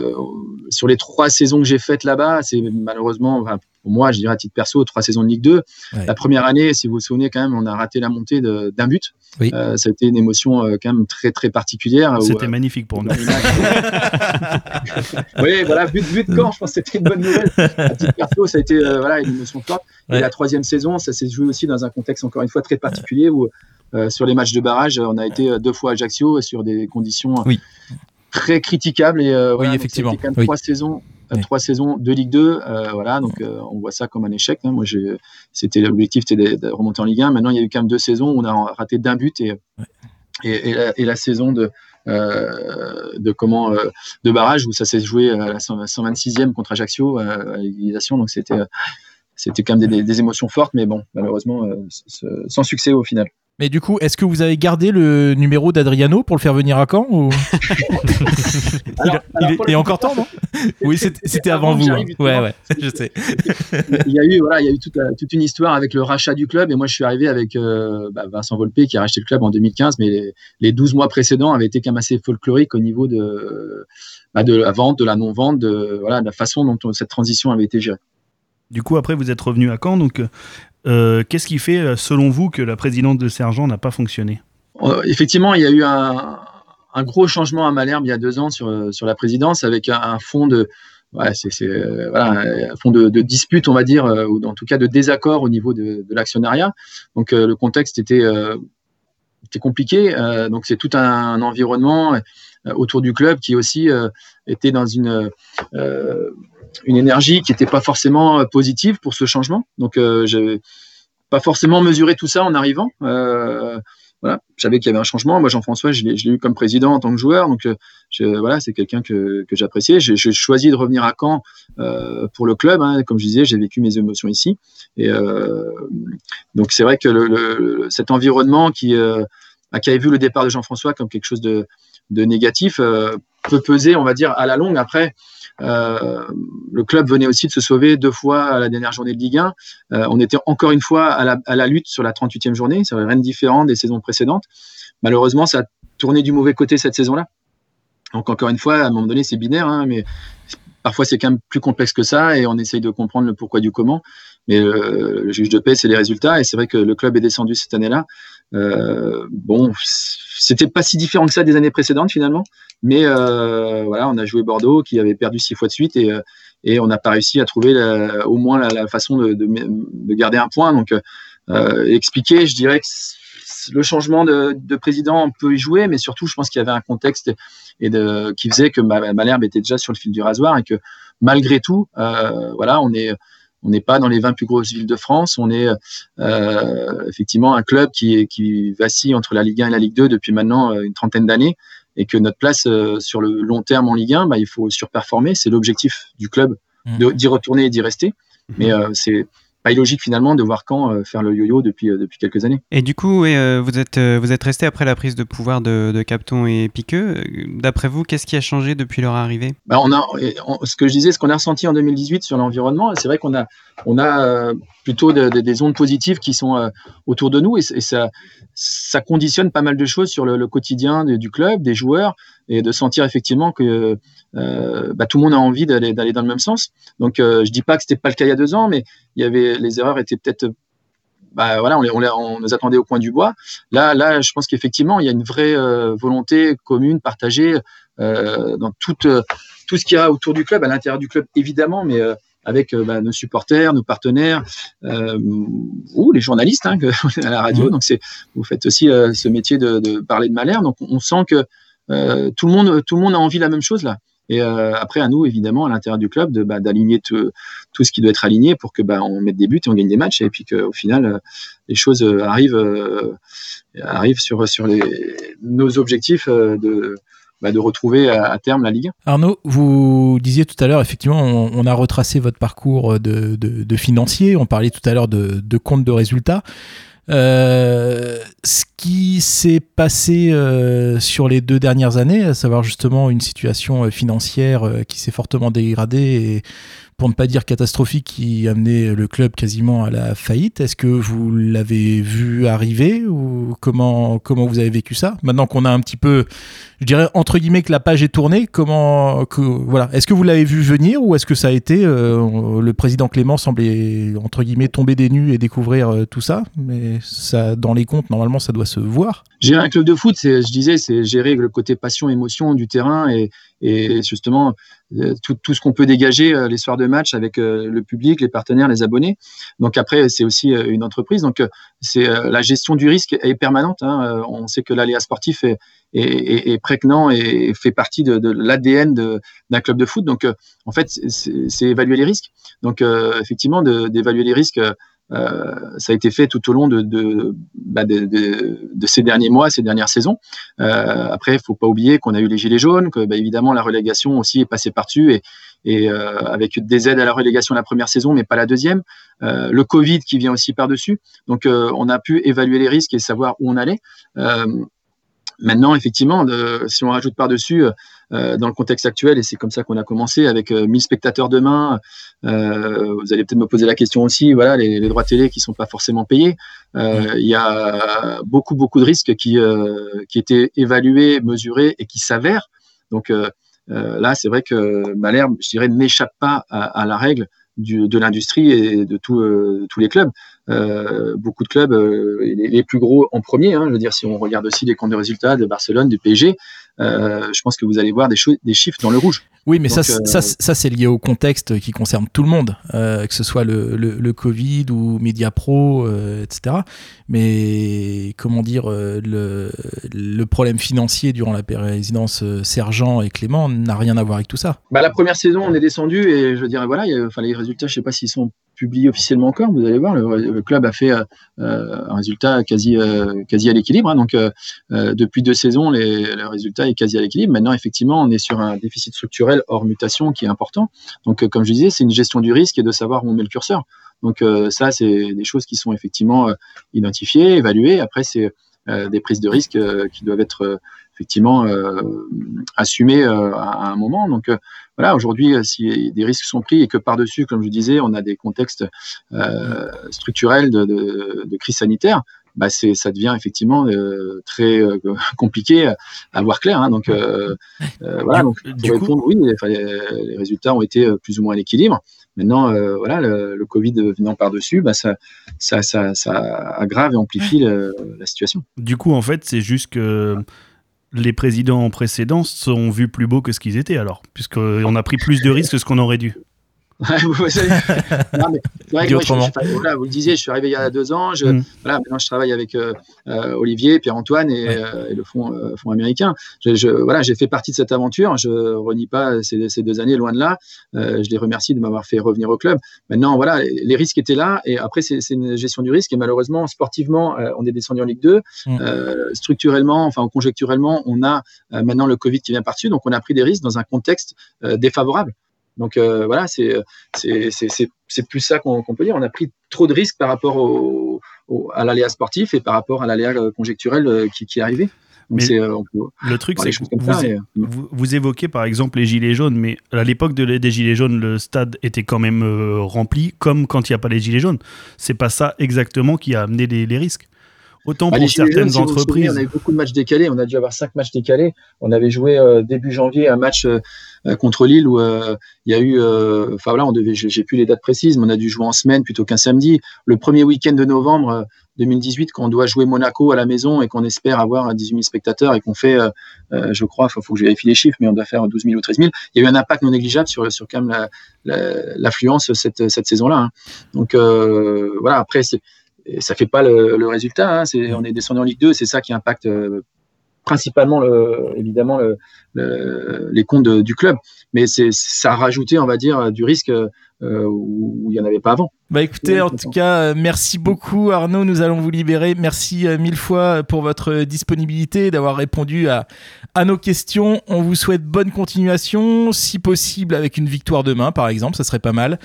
sur les trois saisons que j'ai faites là-bas, c'est malheureusement, enfin, pour moi, je dirais à titre perso, trois saisons de Ligue 2. Ouais. La première année, si vous vous souvenez, quand même, on a raté la montée de- d'un but. Oui. Euh, ça a été une émotion euh, quand même très très particulière. où, C'était euh, magnifique pour nous. oui, voilà, but, but quand, je pense que c'était une bonne nouvelle. À titre perso, ça a été euh, voilà, une émotion forte. Ouais. Et la troisième saison, ça s'est joué aussi dans un contexte encore une fois très particulier où euh, sur les matchs de barrage, on a été euh, deux fois à Ajaccio sur des conditions euh, Oui. Très critiquables. Et, euh, Oui, voilà, effectivement. quand même Oui. trois saisons. euh, Oui. Trois saisons de Ligue 2, euh, voilà, donc euh, on voit ça comme un échec. hein. Moi, c'était l'objectif, c'était de, de remonter en Ligue 1. Maintenant, il y a eu quand même deux saisons où on a raté d'un but et, et, et la, et la saison de, euh, de comment euh, de barrage où ça s'est joué à la 100 126e contre Ajaccio euh, à l'égalisation. Donc c'était euh, c'était quand même des, des émotions fortes, mais bon, malheureusement, sans succès au final. Mais du coup, est-ce que vous avez gardé le numéro d'Adriano pour le faire venir à Caen ou... Alors- il, alors, il- pour il le est encore temps, non? Oui, c'était avant vous. hein. Ouais, je sais. il y a eu voilà, il y a eu toute, la- toute une histoire avec le rachat du club et moi je suis arrivé avec euh, bah, Vincent Volpe qui a racheté le club en 2015, mais les, les 12 mois précédents avaient été quand même assez folkloriques au niveau de bah, de la vente, de la non-vente, de voilà, de la façon dont on- cette transition avait été gérée. Du coup, après, vous êtes revenu à Caen. Donc, euh, qu'est-ce qui fait, euh, selon vous, que la présidence de Sergent n'a pas fonctionné? Euh, effectivement, il y a eu un, gros changement à Malherbe il y a deux ans sur, la présidence avec un, de euh, un fond de, dispute, on va dire, euh, ou en tout cas de désaccord au niveau de, l'actionnariat. Donc euh, le contexte était, euh, compliqué. Euh, donc c'est tout un, environnement euh, autour du club qui aussi euh, était dans une euh, une énergie qui n'était pas forcément euh, positive pour ce changement. Donc euh, je pas forcément mesuré tout ça en arrivant. Euh, voilà, je savais qu'il y avait un changement. Moi, Jean-François, je l'ai eu comme président en tant que joueur, donc euh, voilà, c'est quelqu'un que, que j'appréciais. J'ai choisi de revenir à Caen pour le club. hein. Comme je disais, j'ai vécu mes émotions ici, et donc c'est vrai que cet environnement qui, euh, qui avait vu le départ de Jean-François comme quelque chose de, de négatif euh, peut peser, on va dire, à la longue. Après, euh, le club venait aussi de se sauver deux fois à la dernière journée de Ligue 1. Euh, on était encore une fois à la, lutte sur la 38e journée. Ça rien de différent des saisons précédentes. Malheureusement, ça a tourné du mauvais côté cette saison-là. Donc encore une fois, à un moment donné, c'est binaire, hein, mais parfois c'est quand même plus complexe que ça et on essaye de comprendre le pourquoi du comment. Mais le juge de paix, c'est les résultats et c'est vrai que le club est descendu cette année-là. Euh, bon, c'était pas si différent que ça des années précédentes finalement, mais euh, voilà, on a joué Bordeaux qui avait perdu six fois de suite et, euh, et on n'a pas réussi à trouver au moins la, façon de, de, de garder un point. Donc expliquer, je dirais que le changement de, de président peut y jouer, mais surtout, je pense qu'il y avait un contexte et de, qui faisait que Ma- Malherbe était déjà sur le fil du rasoir et que malgré tout, voilà, on est on n'est pas dans les 20 plus grosses villes de France. On est euh, effectivement un club qui, qui vacille entre la Ligue 1 et la Ligue 2 depuis maintenant euh, une trentaine d'années et que notre place euh, sur le long terme en Ligue 1, bah, il faut surperformer. C'est l'objectif du club de- d'y retourner et d'y rester. Mais euh, c'est pas illogique finalement de voir quand euh, faire le yo-yo depuis, euh, depuis quelques années. Et du coup, euh, vous êtes, vous êtes resté après la prise de pouvoir de, de Capton et Piqueux. D'après vous, qu'est-ce qui a changé depuis leur arrivée? Bah, on a, on- ce que je disais, ce qu'on a ressenti en 2018 sur l'environnement, c'est vrai qu'on a, on a plutôt de- de- des ondes positives qui sont autour de nous et, ça, ça conditionne pas mal de choses sur le, le quotidien du club, des joueurs et de sentir effectivement que euh, bah, tout le monde a envie d'aller dans le même sens. Donc, euh, je dis pas que c'était pas le cas il y a deux ans, mais il y avait les erreurs étaient peut-être bah, voilà, on, les, on, les- on nous attendait au coin du bois. Là, là, je pense qu'effectivement, il y a une vraie euh, volonté commune, partagée euh, dans toute, euh, tout ce qu'il y a autour du club, à l'intérieur du club évidemment, mais avec bah, nos supporters, nos partenaires, euh, ou les journalistes hein, que, à la radio. Donc, c'est, vous faites aussi euh, ce métier de, de parler de Malherbe. Donc, on sent que euh, tout le monde, tout le monde a envie de la même chose là. Et euh, après, à nous, évidemment, à l'intérieur du club, de, bah, d'aligner tout, ce qui doit être aligné pour que bah, on mette des buts et on gagne des matchs, et puis qu'au final, euh, les choses arrivent, arrivent sur, sur les, nos objectifs de, bah, de retrouver à, terme la Ligue 1. Arnaud, vous disiez tout à l'heure, effectivement, on, a retracé votre parcours de, de, de financier, on parlait tout à l'heure de, de compte de résultats. Euh, ce qui s'est passé euh, sur les deux dernières années, à savoir justement une situation euh, financière qui s'est fortement dégradée et pour ne pas dire catastrophique qui a amené le club quasiment à la faillite. Est-ce que vous l'avez vu arriver ou comment, comment vous avez vécu ça? Maintenant qu'on a un petit peu, je dirais entre guillemets que la page est tournée, comment, que, voilà, est-ce que vous l'avez vu venir ou est-ce que ça a été euh, le président Clément semblait entre guillemets tomber des nues et découvrir euh, tout ça? Mais ça, dans les comptes, normalement, ça doit se voir. Gérer un club de foot, je disais, c'est gérer le côté passion, émotion du terrain et, et justement euh, tout, ce qu'on peut dégager euh, les soirs de match avec euh, le public, les partenaires, les abonnés. Donc après, c'est aussi une entreprise. Donc c'est la gestion du risque est permanente. hein. On sait que l'aléa sportif est, prégnant et fait partie de, de l'ADN d'un club de foot. Donc en fait, c'est- évaluer les risques. Donc effectivement, d'évaluer les risques. Euh, ça a été fait tout au long de, bah, ces derniers mois, ces dernières saisons. Euh, après, il faut pas oublier qu'on a eu les gilets jaunes, que bah, évidemment la relégation aussi est passée par-dessus et, euh, avec des aides à la relégation la première saison, mais pas la deuxième. Le Covid qui vient aussi par-dessus. Donc, on a pu évaluer les risques et savoir où on allait. Maintenant, effectivement, si on rajoute par-dessus, dans le contexte actuel, et c'est comme ça qu'on a commencé, avec euh, 1000 spectateurs demain, euh, vous allez peut-être me poser la question aussi, voilà, les, les droits télé qui sont pas forcément payés, euh, il y a beaucoup, beaucoup de risques qui, euh, qui étaient évalués, mesurés et qui s'avèrent. Donc euh, euh, là, c'est vrai que Malherbe, je dirais, n'échappe pas à, à la règle du, de l'industrie et de tout, euh, tous les clubs. Euh, beaucoup de clubs, euh, les, les plus gros en premier, hein, je veux dire, si on regarde aussi les comptes de résultats de Barcelone, du PSG, euh, je pense que vous allez voir des, chiffres dans le rouge. Oui, mais ça, Donc, euh, ça, ça, c'est lié au contexte qui concerne tout le monde, euh, que ce soit le, le, le Covid ou Mediapro, euh, etc. Mais comment dire, euh, le, le problème financier durant la présidence euh, Sergent et Clément n'a rien à voir avec tout ça. Bah, la première saison, on est descendu et je dirais voilà, il y a- enfin, les résultats, je sais pas s'ils sont publiés officiellement encore. Vous allez voir, le, club a fait euh, euh, un résultat quasi euh, quasi à l'équilibre. hein. donc depuis deux saisons, les, le résultat est quasi à l'équilibre. Maintenant, effectivement, on est sur un déficit structurel hors mutation qui est important. Donc, comme je disais, c'est une gestion du risque et de savoir où on met le curseur. Donc ça, c'est des choses qui sont effectivement identifiées, évaluées. Après, c'est des prises de risque qui doivent être effectivement euh, euh, à, un moment. Donc euh, voilà, aujourd'hui, si des risques sont pris et que par-dessus, comme je disais, on a des contextes structurels de, de, de crise sanitaire, bah c'est, ça devient effectivement euh, très euh, compliqué à voir clair. Hein. Donc, euh, voilà, donc du pour coup- répondre, oui, enfin, les, les résultats ont été plus ou moins à l'équilibre. Maintenant, voilà, le, le Covid venant par-dessus, bah, ça, ça, ça, ça aggrave et amplifie le- la situation. Du coup, en fait, c'est juste que les présidents précédents sont vus plus beaux que ce qu'ils étaient alors, puisqu'on a pris plus de risques que ce qu'on aurait dû. Vous savez. Non, mais c'est vrai Dit que moi, je- autrement. je- voilà, vous le disiez, je suis arrivé il y a deux ans. Je, Mm. voilà, maintenant, je travaille avec euh, euh, Olivier, Pierre-Antoine et, euh, et le fonds, euh, fonds américain. Je, je- voilà, j'ai fait partie de cette aventure. Je renie pas ces, ces deux années, loin de là. Je les remercie de m'avoir fait revenir au club. Maintenant, voilà, les, les risques étaient là. Et après, c'est une gestion du risque. Et malheureusement, sportivement, on est descendu en Ligue 2. Mm. Structurellement, enfin, conjecturellement, on a maintenant le Covid qui vient par-dessus. Donc, on a pris des risques dans un contexte défavorable. Donc euh, voilà, c'est c'est- c'est c'est- c'est plus ça qu'on peut dire. On a pris trop de risques par rapport au, au- à l'aléa sportif et par rapport à l'aléa euh, conjecturel euh, qui, qui est arrivé. Donc Mais c'est, euh, on peut Le truc, c'est que vous, ça. et, euh, vous, vous évoquez par exemple les gilets jaunes, mais à l'époque de- des gilets jaunes, le stade était quand même euh, rempli, comme quand il n'y a pas les gilets jaunes. C'est pas ça exactement qui a amené les, les risques. Autant Bah, pour jaunes, certaines entreprises. on a eu beaucoup de matchs décalés. On a dû avoir cinq matchs décalés. On avait joué euh, début janvier un match euh, euh, contre Lille où il y a eu. Enfin voilà, on devait. J'ai plus les dates précises, mais on a dû jouer en semaine plutôt qu'un samedi. Le premier week-end de novembre euh, 2018, quand on doit jouer Monaco à la maison et qu'on espère avoir 18 000 spectateurs et qu'on fait, euh, euh, je crois, il faut que je vérifie les chiffres, mais on doit faire 12 000 ou 13 000. Il y a eu un impact non négligeable sur, sur quand même la- la- l'affluence cette, cette saison-là. hein. Donc euh, voilà, après c'est et ça fait pas le, le résultat. hein. On est descendu en Ligue 2, c'est ça qui impacte euh, principalement, le, évidemment, le, le- les comptes de- du club. Mais c'est, ça a rajouté, on va dire, du risque euh, où où il n'y en avait pas avant. Bah écoutez, en tout cas, euh, merci beaucoup Arnaud, nous allons vous libérer. Merci mille fois pour votre disponibilité, d'avoir répondu à, à nos questions. On vous souhaite bonne continuation, si possible avec une victoire demain par exemple, ça serait pas mal.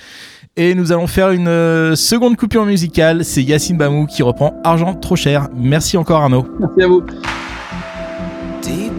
Et nous allons faire une euh, seconde coupure musicale, c'est Yacine Bamou qui reprend Argent trop cher. Merci encore Arnaud. Merci à vous. Deep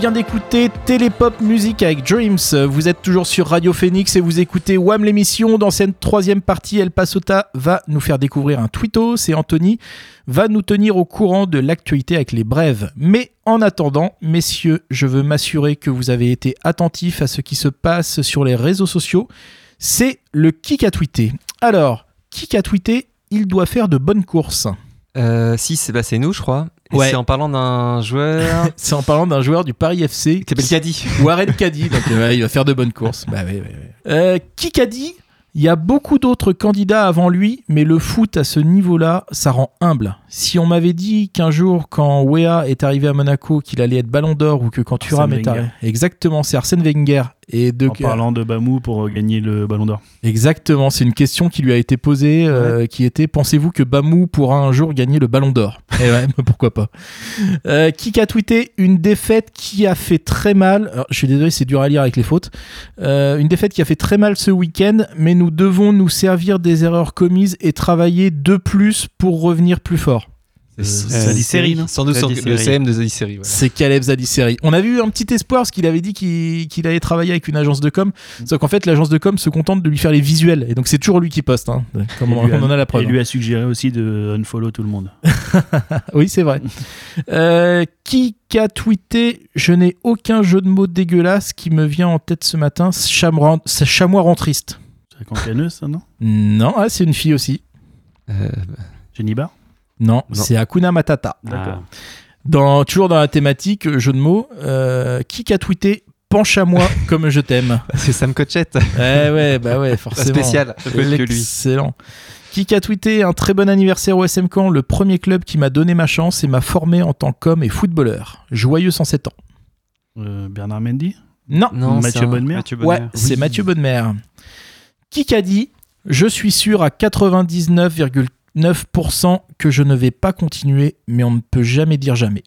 vient d'écouter Télépop Musique avec Dreams. Vous êtes toujours sur Radio Phoenix et vous écoutez Wham l'émission. Dans cette troisième partie, El Pasota va nous faire découvrir un twitto. C'est Anthony va nous tenir au courant de l'actualité avec les brèves. Mais en attendant, messieurs, je veux m'assurer que vous avez été attentifs à ce qui se passe sur les réseaux sociaux. C'est le kick à tweeter. Alors, kick à tweeter, il doit faire de bonnes courses. Euh, si, bah, c'est nous, je crois. Ouais. C'est en parlant d'un joueur. C'est en parlant d'un joueur du Paris FC qui s'appelle Caddy. Warren Caddy, donc euh, ouais, il va faire de bonnes courses. Bah, ouais, ouais, ouais. Euh, qui Caddy Il y a beaucoup d'autres candidats avant lui, mais le foot à ce niveau-là, ça rend humble. Si on m'avait dit qu'un jour, quand Wea est arrivé à Monaco, qu'il allait être Ballon d'Or ou que quand Thuram Arsène est arrivé, exactement, c'est Arsène Wenger. Et de En parlant de Bamou pour euh, gagner le Ballon d'Or. Exactement, c'est une question qui lui a été posée, euh, qui était pensez-vous que Bamou pourra un jour gagner le Ballon d'Or? Et ouais, pourquoi pas? Euh, qui a tweeté une défaite qui a fait très mal. Alors, je suis désolé, c'est dur à lire avec les fautes. Euh, une défaite qui a fait très mal ce week-end, mais nous devons nous servir des erreurs commises et travailler de plus pour revenir plus fort. Zadisseri, non Sans doute sur- le CM de Zadisseri. voilà. C'est Caleb Zadisseri. On avait eu un petit espoir parce qu'il avait dit qu'il qu'il allait travailler avec une agence de com. Sauf qu'en fait, l'agence de com se contente de lui faire les visuels. Et donc, c'est toujours lui qui poste. hein. Comme on, lui on en a la preuve. Et lui a suggéré aussi de unfollow tout le monde. oui, c'est vrai. Euh, qui a tweeté Je n'ai aucun jeu de mots dégueulasse qui me vient en tête ce matin. Chamois, chamois rentriste. C'est cancaneuse, ça, non? Non, ah, c'est une fille aussi. Jenny Bar Non, Non. c'est Hakuna Matata. D'accord. Dans, toujours dans la thématique euh, jeu de mots, euh, qui a tweeté penche à moi comme je t'aime. C'est Sam Cochette. Ouais, ouais, bah ouais, forcément. spécial. Excellent. Qui a tweeté un très bon anniversaire au SM Caen, le premier club qui m'a donné ma chance et m'a formé en tant qu'homme et footballeur. Joyeux 107 ans. Euh, Bernard Mendy? Non, Non, Mathieu Bonnemer? Mathieu ouais, Bonnemer. c'est Mathieu Bonnemer. Qui a dit Je suis sûr à 99,9% que je ne vais pas continuer, mais on ne peut jamais dire jamais.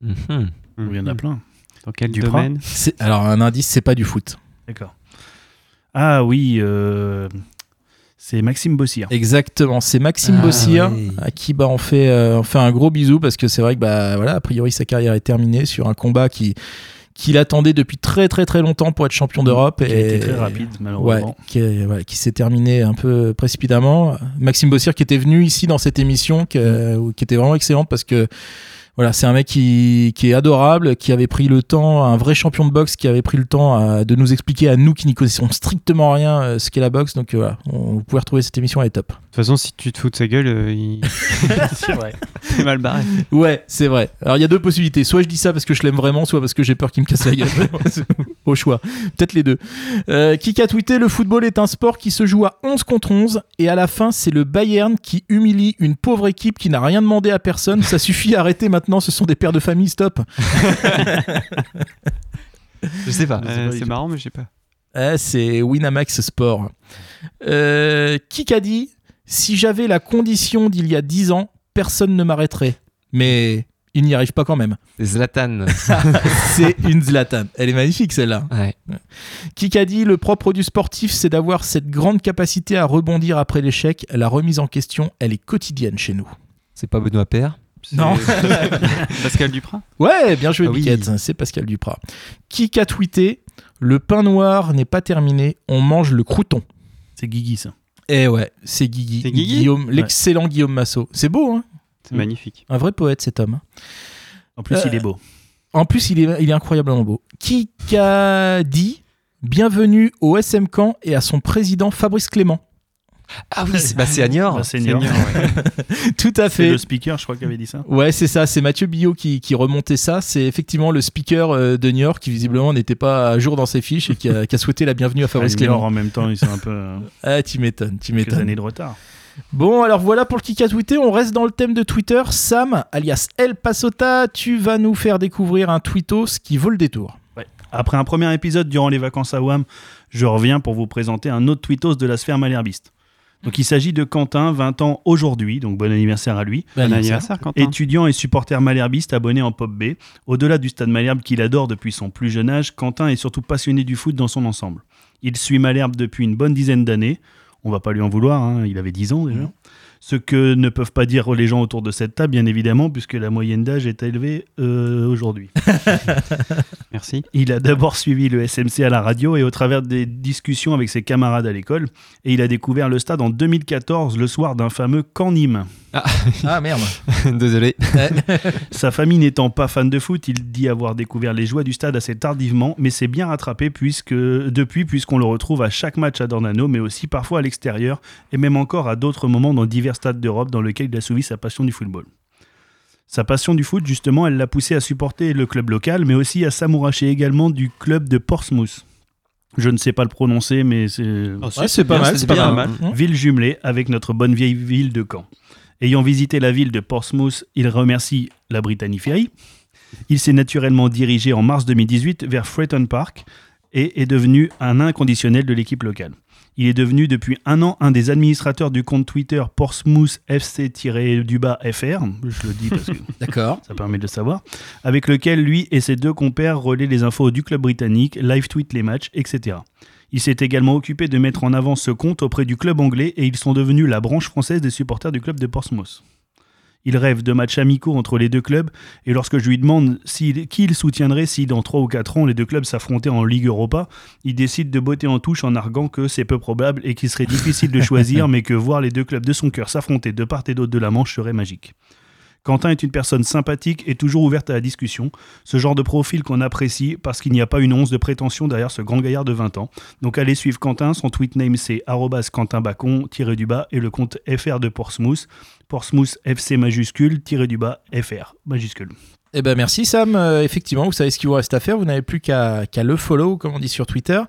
Mhm. Il y en a plein. Dans quel domaine C'est- Alors, un indice, c'est pas du foot. D'accord. Ah oui, euh, c'est Maxime Bossir. Exactement, c'est Maxime Ah, Bossir ouais. à qui bah, on, fait, euh, on fait un gros bisou parce que c'est vrai que bah, voilà, a priori sa carrière est terminée sur un combat qui qu'il attendait depuis très très très longtemps pour être champion d'Europe Qui et été très rapide, Ouais, malheureusement. qui, qui s'est terminé un peu précipitamment. Maxime Bossir qui était venu ici dans cette émission, que- qui était vraiment excellente parce que voilà, c'est un mec qui, qui est adorable, qui avait pris le temps, un vrai champion de boxe, qui avait pris le temps à- de nous expliquer à nous qui n'y connaissons strictement rien euh, ce qu'est la boxe. Donc euh, voilà, on, vous pouvez retrouver cette émission, elle est top. De toute façon, si tu te fous de sa gueule, euh, il c'est vrai. est mal barré. Ouais, c'est vrai. Alors il y a deux possibilités. Soit je dis ça parce que je l'aime vraiment, soit parce que j'ai peur qu'il me casse la gueule. Au choix. Peut-être les deux. Euh, qui a tweeté Le football est un sport qui se joue à 11 contre 11 et à la fin, c'est le Bayern qui humilie une pauvre équipe qui n'a rien demandé à personne. Ça suffit, arrêtez maintenant, ce sont des pères de famille, stop. Je sais pas. Euh, c'est marrant, mais je sais pas. Ah, c'est Winamax Sport. Euh, qui a dit Si j'avais la condition d'il y a 10 ans, personne ne m'arrêterait. Mais il n'y arrive pas quand même. C'est Zlatan. c'est une Zlatan. Elle est magnifique celle-là. ouais. Qui a dit le propre du sportif, c'est d'avoir cette grande capacité à rebondir après l'échec. La remise en question, elle est quotidienne chez nous. C'est pas Benoît Père. Non. Pascal Duprat Ouais, bien joué, Ah oui. C'est Pascal Duprat. Qui a tweeté le pain noir n'est pas terminé, on mange le crouton. C'est Guigui, ça. Eh ouais, c'est Guigui. C'est Guigui Guillaume, l'excellent Guillaume Massot. C'est beau, hein C'est magnifique. Un vrai poète, cet homme. En plus, Euh, il est beau. En plus, il est, il est incroyablement beau. Qui a dit bienvenue au SM Camp et à son président Fabrice Clément Ah oui, c'est bah, c'est Agnor. Bah. Tout à C'est fait. le speaker, je crois, qui avait dit ça. Ouais, c'est ça, c'est Mathieu Billot qui, qui remontait ça. C'est effectivement le speaker euh, de New York qui visiblement n'était pas à jour dans ses fiches et qui a, qui a souhaité la bienvenue à Fabrice Clément. en même temps, ils sont un peu euh, Ah, tu m'étonnes, tu quelques m'étonnes. années de retard. Bon, alors voilà pour le kick à tweeter. On reste dans le thème de Twitter. Sam, alias El Pasota, tu vas nous faire découvrir un tweetos qui vaut le détour. Après un premier épisode durant les vacances à WAM, je reviens pour vous présenter un autre tweetos de la sphère malherbiste. Donc il s'agit de Quentin, 20 ans aujourd'hui, donc bon anniversaire à lui. Bon anniversaire, Quentin. Étudiant et supporter malherbiste abonné en Pop B. Au-delà du stade Malherbe qu'il adore depuis son plus jeune âge, Quentin est surtout passionné du foot dans son ensemble. Il suit Malherbe depuis une bonne dizaine d'années. On va pas lui en vouloir, hein, il avait 10 ans déjà. Ce que ne peuvent pas dire les gens autour de cette table, bien évidemment, puisque la moyenne d'âge est élevée euh, aujourd'hui. Merci. Il a d'abord suivi le SMC à la radio et au travers des discussions avec ses camarades à l'école. Et il a découvert le stade en 2014, le soir d'un fameux camp Nîmes. Ah merde. Désolé. Sa famille n'étant pas fan de foot, il dit avoir découvert les joies du stade assez tardivement, mais c'est bien rattrapé puisque, depuis, puisqu'on le retrouve à chaque match à Dornano, mais aussi parfois à l'extérieur, et même encore à d'autres moments dans divers stades d'Europe dans lesquels il a souvi sa passion du football. Sa passion du foot, justement, elle l'a poussé à supporter le club local, mais aussi à s'amouracher également du club de Portsmouth. Je ne sais pas le prononcer, mais c'est Ouais, c'est pas mal, c'est pas mal. Mmh. ville jumelée avec notre bonne vieille ville de Caen. Ayant visité la ville de Portsmouth, il remercie la Brittany Ferry. Il s'est naturellement dirigé en mars 2018 vers Freighton Park et est devenu un inconditionnel de l'équipe locale. Il est devenu depuis un an un des administrateurs du compte Twitter Portsmouth FC-du-bas FR, je le dis parce que D'accord. ça permet de le savoir, avec lequel lui et ses deux compères relaient les infos du club britannique, live tweet les matchs, etc. Il s'est également occupé de mettre en avant ce compte auprès du club anglais et ils sont devenus la branche française des supporters du club de Portsmouth. Il rêve de matchs amicaux entre les deux clubs et lorsque je lui demande qui il soutiendrait si dans 3 ou 4 ans les deux clubs s'affrontaient en Ligue Europa, il décide de botter en touche en arguant que c'est peu probable et qu'il serait difficile de choisir mais que voir les deux clubs de son cœur s'affronter de part et d'autre de la Manche serait magique. Quentin est une personne sympathique et toujours ouverte à la discussion, ce genre de profil qu'on apprécie parce qu'il n'y a pas une once de prétention derrière ce grand gaillard de 20 ans. Donc allez suivre Quentin, son tweet name c'est arrobas Quentin Bacon, tiré du bas, et le compte FR de Portsmouth, Portsmouth FC majuscule, tiré du bas, FR majuscule. Eh ben merci Sam. Euh, effectivement, vous savez ce qu'il vous reste à faire. Vous n'avez plus qu'à qu'à le follow, comme on dit sur Twitter.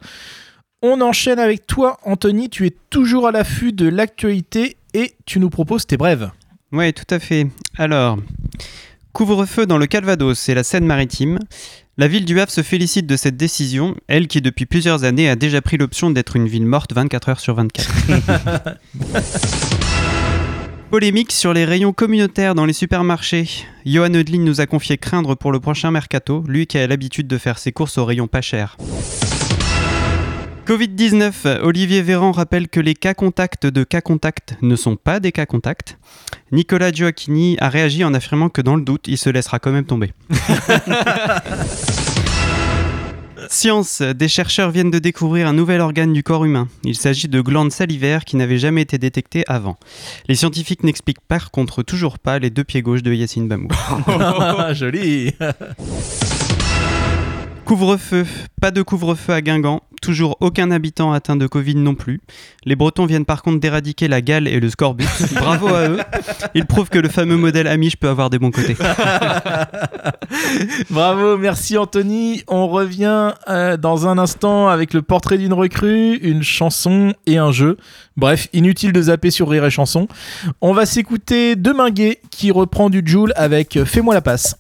On enchaîne avec toi, Anthony. Tu es toujours à l'affût de l'actualité et tu nous proposes tes brèves. Oui, tout à fait. Alors, couvre-feu dans le Calvados et la Seine-Maritime. La ville du Havre se félicite de cette décision, elle qui depuis plusieurs années a déjà pris l'option d'être une ville morte 24 heures sur 24. Polémique sur les rayons communautaires dans les supermarchés. Johan Eudlin nous a confié craindre pour le prochain mercato, lui qui a l'habitude de faire ses courses au rayon pas cher. Covid-19, Olivier Véran rappelle que les cas contacts de cas contacts ne sont pas des cas contacts. Nicolas Gioacchini a réagi en affirmant que dans le doute, il se laissera quand même tomber. Science, des chercheurs viennent de découvrir un nouvel organe du corps humain. Il s'agit de glandes salivaires qui n'avaient jamais été détectées avant. Les scientifiques n'expliquent par contre toujours pas les deux pieds gauches de Yacine Bamou. Joli. Couvre-feu, pas de couvre-feu à Guingamp, toujours aucun habitant atteint de Covid non plus. Les Bretons viennent par contre d'éradiquer la gale et le scorbut. Bravo à eux. Ils prouvent que le fameux modèle Amish peut avoir des bons côtés. Bravo, merci Anthony. On revient euh, dans un instant avec le portrait d'une recrue, une chanson et un jeu. Bref, inutile de zapper sur Rire et Chanson. On va s'écouter Deminguet qui reprend du Joule avec Fais-moi la passe.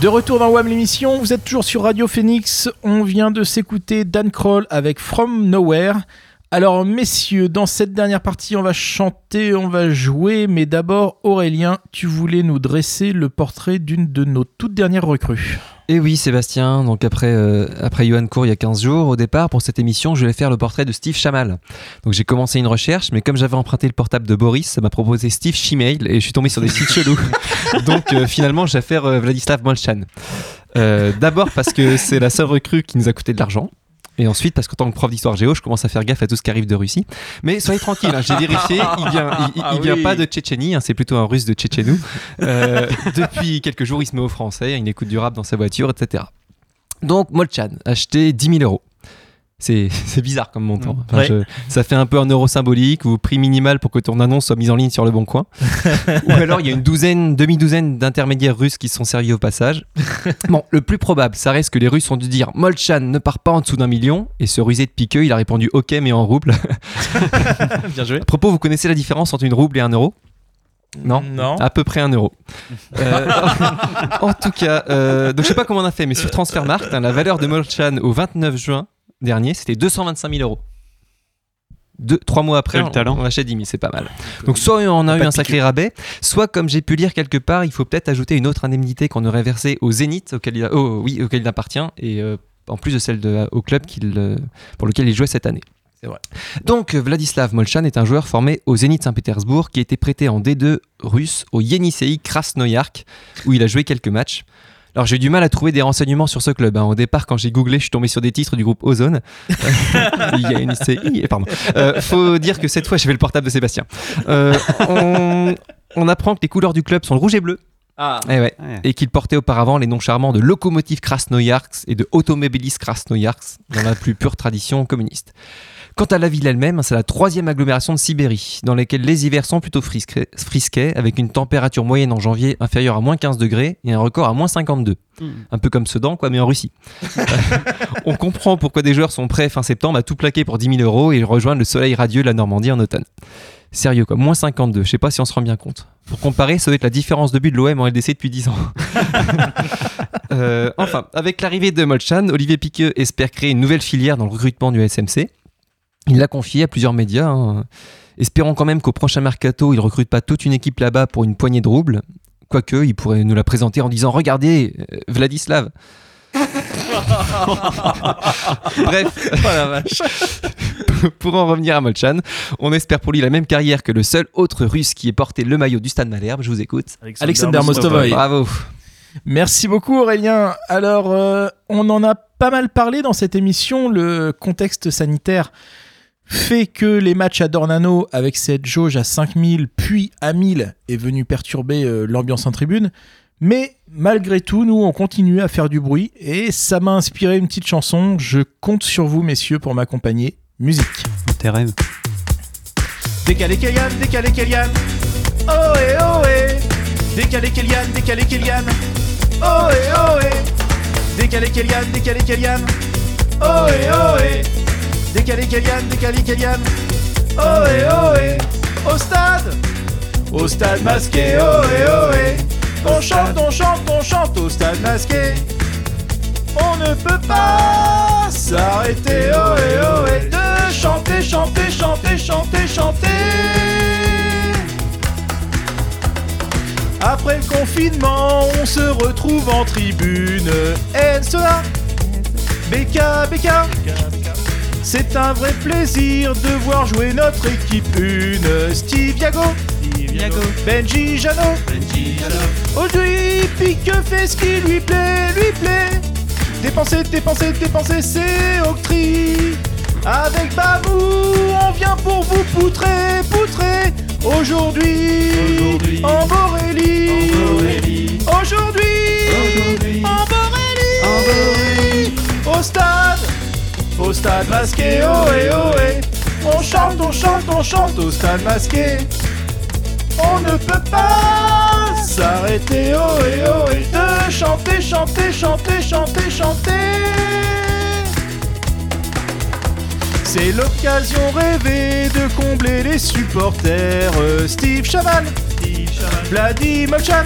De retour dans WAM l'émission, vous êtes toujours sur Radio Phoenix. On vient de s'écouter Dan Kroll avec From Nowhere. Alors messieurs, dans cette dernière partie, on va chanter, on va jouer, mais d'abord Aurélien, tu voulais nous dresser le portrait d'une de nos toutes dernières recrues. Et oui, Sébastien, donc après, euh, après Johan Cour il y a 15 jours, au départ, pour cette émission, je voulais faire le portrait de Steve Chamal. Donc j'ai commencé une recherche, mais comme j'avais emprunté le portable de Boris, ça m'a proposé Steve Shemail et je suis tombé sur des sites chelous. Donc euh, finalement, j'ai affaire euh, Vladislav Molchan. Euh, D'abord parce que c'est la seule recrue qui nous a coûté de l'argent. Et ensuite, parce qu'en tant que prof d'histoire géo, je commence à faire gaffe à tout ce qui arrive de Russie. Mais soyez tranquille, hein, j'ai vérifié, il vient, il, il- Ah il vient oui. pas de Tchétchénie, hein, c'est plutôt un russe de Tchétchénou. Euh, depuis quelques jours, il se met au français, il écoute du rap dans sa voiture, etc. Donc, Molchan, acheté 10 000 euros. C'est bizarre comme montant. Enfin, Ouais. je- ça fait un peu un euro symbolique ou prix minimal pour que ton annonce soit mise en ligne sur le bon coin. ou alors il y a une douzaine, demi-douzaine d'intermédiaires russes qui se sont servis au passage. Bon, le plus probable, ça reste que les Russes ont dû dire Molchan ne part pas en dessous d'un million. Et ce rusé de piqueux, il a répondu Ok, mais en rouble. Bien joué. À propos, vous connaissez la différence entre une rouble et un euro? Non? Non. À peu près un euro. Euh, en tout cas, euh, donc je sais pas comment on a fait, mais sur Transfermarkt, hein, la valeur de Molchan au 29 juin dernier, c'était 225 000 euros. Deux, trois mois après, on, talent. on achète 10 000, c'est pas mal. Donc soit on a eu un sacré rabais, soit comme j'ai pu lire quelque part, il faut peut-être ajouter une autre indemnité qu'on aurait versée au Zénith, auquel il, a- oh, oui, auquel il appartient, et euh, en plus de celle de, au club qu'il, euh, pour lequel il jouait cette année. C'est vrai. Donc euh, Vladislav Molchan est un joueur formé au Zénith Saint-Pétersbourg qui a été prêté en D2 russe au Yenisei Krasnoyarsk où il a joué quelques matchs. Alors j'ai eu du mal à trouver des renseignements sur ce club. hein. Au départ, quand j'ai googlé, je suis tombé sur des titres du groupe Ozone. Yenisei, pardon. Euh, faut dire que cette fois, j'avais le portable de Sébastien. Euh, on, on apprend que les couleurs du club sont le rouge et bleu. Ah. Eh ouais. Ouais. Et qu'il portait auparavant les noms charmants de Lokomotiv Krasnoyarsk et de Automobilis Krasnoyarsk dans la plus pure tradition communiste. Quant à la ville elle-même, c'est la troisième agglomération de Sibérie, dans laquelle les hivers sont plutôt frisquets, avec une température moyenne en janvier inférieure à moins 15 degrés et un record à moins 52. Hmm. Un peu comme Sedan, quoi, mais en Russie. On comprend pourquoi des joueurs sont prêts fin septembre à tout plaquer pour 10 000 euros et rejoindre le soleil radieux de la Normandie en automne. Sérieux quoi, moins 52, je sais pas si on se rend bien compte. Pour comparer, ça doit être la différence de but de l'OM en LDC depuis 10 ans. Euh, enfin, avec l'arrivée de Molchan, Olivier Piqueux espère créer une nouvelle filière dans le recrutement du SMC. Il l'a confié à plusieurs médias. hein. Espérons quand même qu'au prochain mercato, il recrute pas toute une équipe là-bas pour une poignée de roubles. Quoique, il pourrait nous la présenter en disant Regardez, euh, Vladislav. Bref, pour en revenir à Molchan, on espère pour lui la même carrière que le seul autre russe qui ait porté le maillot du Stade Malherbe. Je vous écoute. Alexander Mostovoy. Bravo. Merci beaucoup Aurélien. Alors, euh, on en a pas mal parlé dans cette émission. Le contexte sanitaire fait que les matchs à Dornano, avec cette jauge à 5000 puis à 1000, est venu perturber euh, l'ambiance en tribune. Mais malgré tout, nous, on continue à faire du bruit et ça m'a inspiré une petite chanson. Je compte sur vous, messieurs, pour m'accompagner. Musique. Tes rêves. Décalé Kélian, décalé Kélian. Oh et oh. Décalé Kélian, décalé Kélian. Oh et oh. Décalé Kélian, décalé Kélian. Oh et oh et. Décalé Kélian, décalé Kélian. Oh et oh et. Au stade. Au stade masqué, oh et oh et. On chante, on chante, on chante au stade masqué. On ne peut pas s'arrêter, oh et oh et de chanter, chanter, chanter, chanter, chanter. Après le confinement, on se retrouve en tribune. NCA, BK, BK. C'est un vrai plaisir de voir jouer notre équipe une. Steve Yago, Benji Jano. Aujourd'hui, Pique fait ce qui lui plaît, lui plaît. Dépenser, dépenser, dépenser, c'est octroi. Avec Babou, on vient pour vous poutrer, poutrer. Aujourd'hui, en Borélie. Aujourd'hui, en Borélie. Au stade, au stade masqué, oh et oh et. On chante, on chante, on chante au stade masqué. On ne peut pas s'arrêter, oh et oh et de chanter, chanter, chanter, chanter, chanter. C'est l'occasion rêvée de combler les supporters. Steve Chaval, Vladi Molchan.